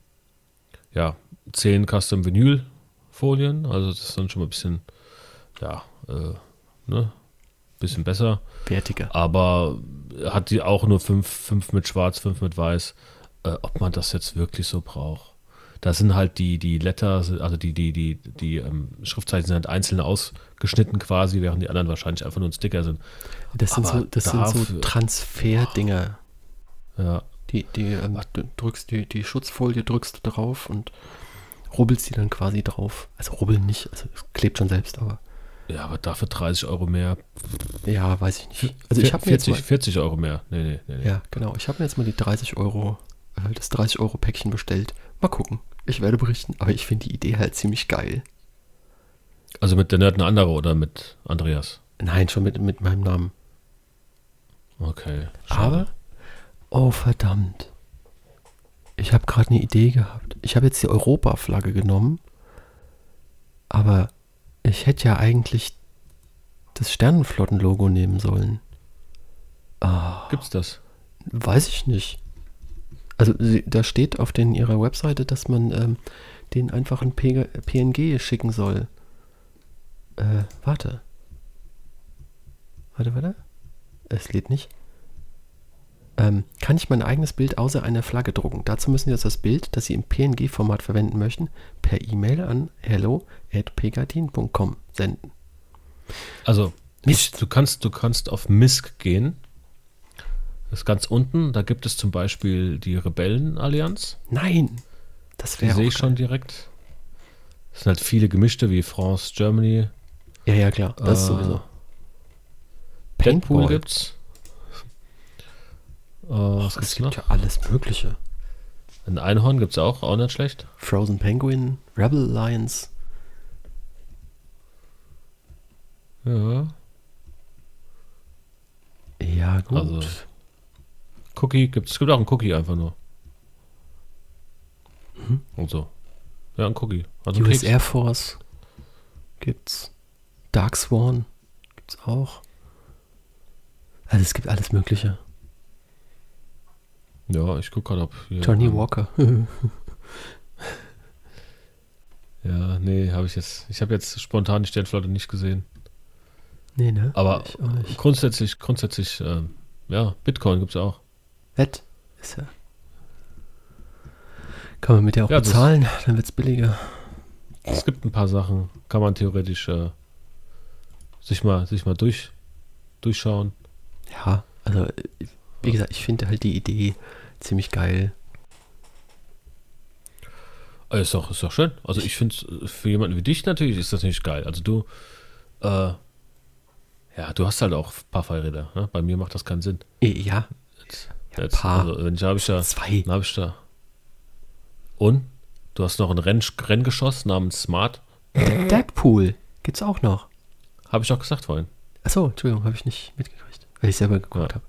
ja, 10 Custom Vinyl-Folien. Also das ist dann schon mal ein bisschen, ja, äh, ne, bisschen besser. Wertiger. Aber hat die auch nur 5 fünf mit Schwarz, 5 mit Weiß. Äh, ob man das jetzt wirklich so braucht. Da sind halt die, die Letter, also die, die, die, die ähm, Schriftzeichen sind halt einzeln ausgeschnitten quasi, während die anderen wahrscheinlich einfach nur ein Sticker sind. Das sind aber so, das sind so Transferdinger. Ja, Die, die, ähm, du drückst die, die Schutzfolie, drückst du drauf und rubbelst die dann quasi drauf. Also rubbeln nicht, also es klebt schon selbst, aber ja aber dafür 30 Euro mehr. ja, weiß ich nicht. Also ich habe mir jetzt 40, mal, 40 Euro mehr. Nee, nee, nee. nee. ja, genau, ich habe mir jetzt mal die 30 Euro, äh, das 30 Euro Päckchen bestellt. Mal gucken. Ich werde berichten, aber ich finde die Idee halt ziemlich geil. Also mit der Nerd eine andere oder mit Andreas? Nein, schon mit, mit meinem Namen. Okay. schade. Aber Oh, verdammt. Ich habe gerade eine Idee gehabt. Ich habe jetzt die Europa-Flagge genommen, aber ich hätte ja eigentlich das Sternenflotten-Logo nehmen sollen. Ah, Gibt's das? weiß ich nicht. Also sie, da steht auf den, ihrer Webseite, dass man ähm, den einfach ein PNG schicken soll. Äh, warte. Warte, warte. Es lädt nicht. Ähm, kann ich mein eigenes Bild außer einer Flagge drucken? Dazu müssen Sie jetzt das Bild, das Sie im PNG-Format verwenden möchten, per E-Mail an hello.pegatin.com senden. Also. Ich, du, kannst, du kannst auf MISC gehen. Das ist ganz unten. Da gibt es zum Beispiel die Rebellenallianz. Nein! Das wäre sehe ich schon direkt. Es sind halt viele gemischte wie France, Germany. Ja, ja, klar. Das Äh, sowieso. Deadpool Paintball. gibt's. Äh, was Es gibt's gibt noch? ja alles Mögliche. Ein Einhorn gibt's auch, auch nicht schlecht. Frozen Penguin, Rebel Alliance. Ja. Ja, gut. Also, Cookie gibt's. Es gibt auch einen Cookie einfach nur. Mhm. Und so. Ja, ein Cookie. Also ein US. Air Force gibt's. Dark Swan gibt's auch. Also es gibt alles Mögliche. Ja, ich guck gerade, ob. Johnny ähm, Walker. [laughs] Ja, nee, habe ich jetzt. Ich habe jetzt spontan die Sternflotte nicht gesehen. nee, ne? Aber grundsätzlich, grundsätzlich, ähm, ja, Bitcoin gibt's auch. Wett ist ja. Kann man mit der auch Ja, das- bezahlen, dann wird's billiger. Es gibt ein paar Sachen, kann man theoretisch äh, sich mal, sich mal durch, durchschauen. Ja, also äh, wie gesagt, ich finde halt die Idee ziemlich geil. Äh, Ist doch, ist doch schön. Also ich finde für jemanden wie dich natürlich ist das nicht geil. Also du, äh, ja, du hast halt auch ein paar Fahrräder. Ne? Bei mir macht das keinen Sinn. Ja, Ja, Jetzt, paar. Also wenn ich habe ich da, zwei. habe ich da. Und du hast noch ein Renn, Renngeschoss namens Smart. Deadpool gibt's auch noch. Habe ich auch gesagt vorhin. Achso, Entschuldigung, habe ich nicht mitgekriegt, weil ich selber geguckt Ja. habe.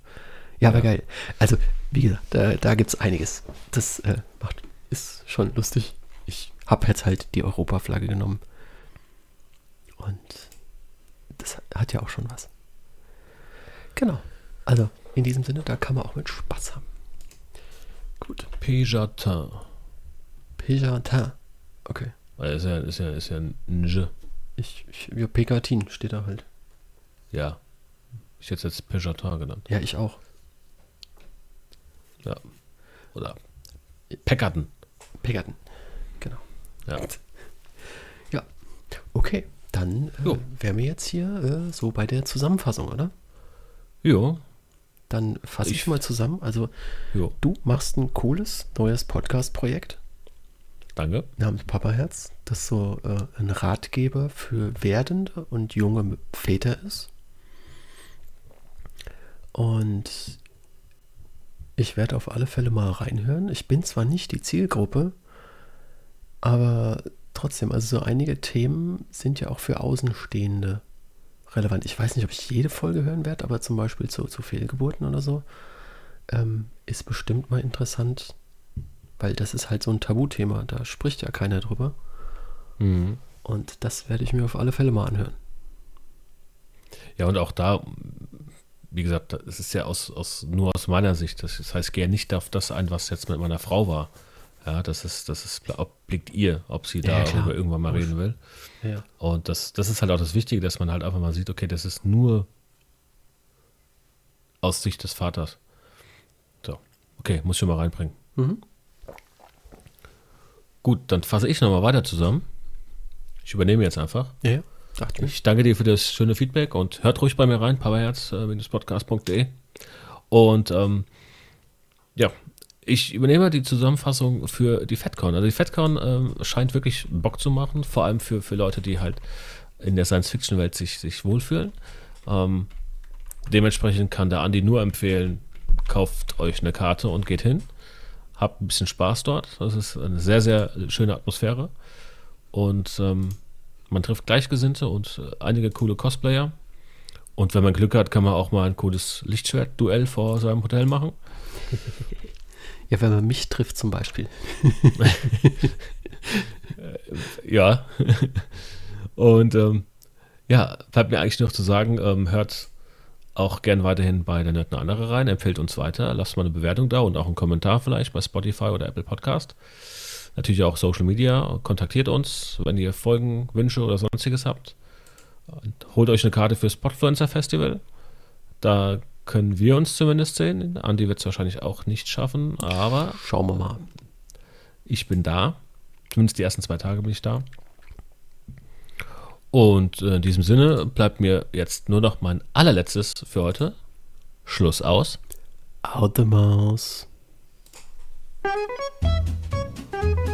Ja, aber Ja. geil. Also, wie gesagt, da, da gibt es einiges. Das äh, macht, ist schon lustig. Ich habe jetzt halt die Europa-Flagge genommen. Und das hat ja auch schon was. Genau. Also, in diesem Sinne, da kann man auch mit Spaß haben. Gut. Pejatin. Pejatin. Okay. Weil Ist ja, ist ja, ist ja ein Nj. Ich, ich, ja, Pegatin steht da halt. Ja. Ich hätte es jetzt Pejatin genannt. Ja, ich auch. Ja. Oder Peckerton. Pegatin. Genau. Ja. Ja. Okay, dann äh, wären wir jetzt hier äh, so bei der Zusammenfassung, oder? Jo. Dann fasse ich, Ich- mal zusammen. Also, Jo. du machst ein cooles neues Podcast-Projekt Danke. namens Papaherz, das so äh, ein Ratgeber für werdende und junge Väter ist. Und ich werde auf alle Fälle mal reinhören. Ich bin zwar nicht die Zielgruppe, aber trotzdem, also so einige Themen sind ja auch für Außenstehende relevant. Ich weiß nicht, ob ich jede Folge hören werde, aber zum Beispiel zu, zu Fehlgeburten oder so ähm, ist bestimmt mal interessant, weil das ist halt so ein Tabuthema. Da spricht ja keiner drüber. Mhm. Und das werde ich mir auf alle Fälle mal anhören. Ja, und auch da, wie gesagt, es ist ja aus, aus, nur aus meiner Sicht. Das, heißt, ich gehe nicht auf das ein, was jetzt mit meiner Frau war. Ja, das ist, das ist, obliegt ihr, ob sie Ja, darüber irgendwann mal reden will. Ja. Und das, das ist halt auch das Wichtige, dass man halt einfach mal sieht, okay, das ist nur aus Sicht des Vaters. So, okay, muss ich mal reinbringen. Mhm. Gut, dann fasse ich nochmal weiter zusammen. Ich übernehme jetzt einfach. Ja. Dachte ich. Danke dir für das schöne Feedback und hört ruhig bei mir rein, papaherz-podcast.de. Und ähm, ja, ich übernehme die Zusammenfassung für die FedCon. Also die FedCon ähm, scheint wirklich Bock zu machen, vor allem für, für Leute, die halt in der Science-Fiction-Welt sich, sich wohlfühlen. Ähm, dementsprechend kann der Andi nur empfehlen, kauft euch eine Karte und geht hin. Habt ein bisschen Spaß dort. Das ist eine sehr, sehr schöne Atmosphäre. Und ähm, man trifft Gleichgesinnte und äh, einige coole Cosplayer. Und wenn man Glück hat, kann man auch mal ein cooles Lichtschwert-Duell vor seinem Hotel machen. Ja, wenn man mich trifft zum Beispiel. [laughs] Ja. Und ähm, ja, bleibt mir eigentlich noch zu sagen, ähm, hört auch gern weiterhin bei der Nerd eine andere rein, empfehlt uns weiter, lasst mal eine Bewertung da und auch einen Kommentar vielleicht bei Spotify oder Apple Podcast. Natürlich auch Social Media, kontaktiert uns, wenn ihr Folgen, Wünsche oder sonstiges habt. Und holt euch eine Karte fürs Podfluencer Festival. Da können wir uns zumindest sehen. Andi wird es wahrscheinlich auch nicht schaffen, aber Schauen wir mal. ich bin da. Zumindest die ersten zwei Tage bin ich da. Und äh, in diesem Sinne bleibt mir jetzt nur noch mein allerletztes für heute. Schluss aus. Out the you.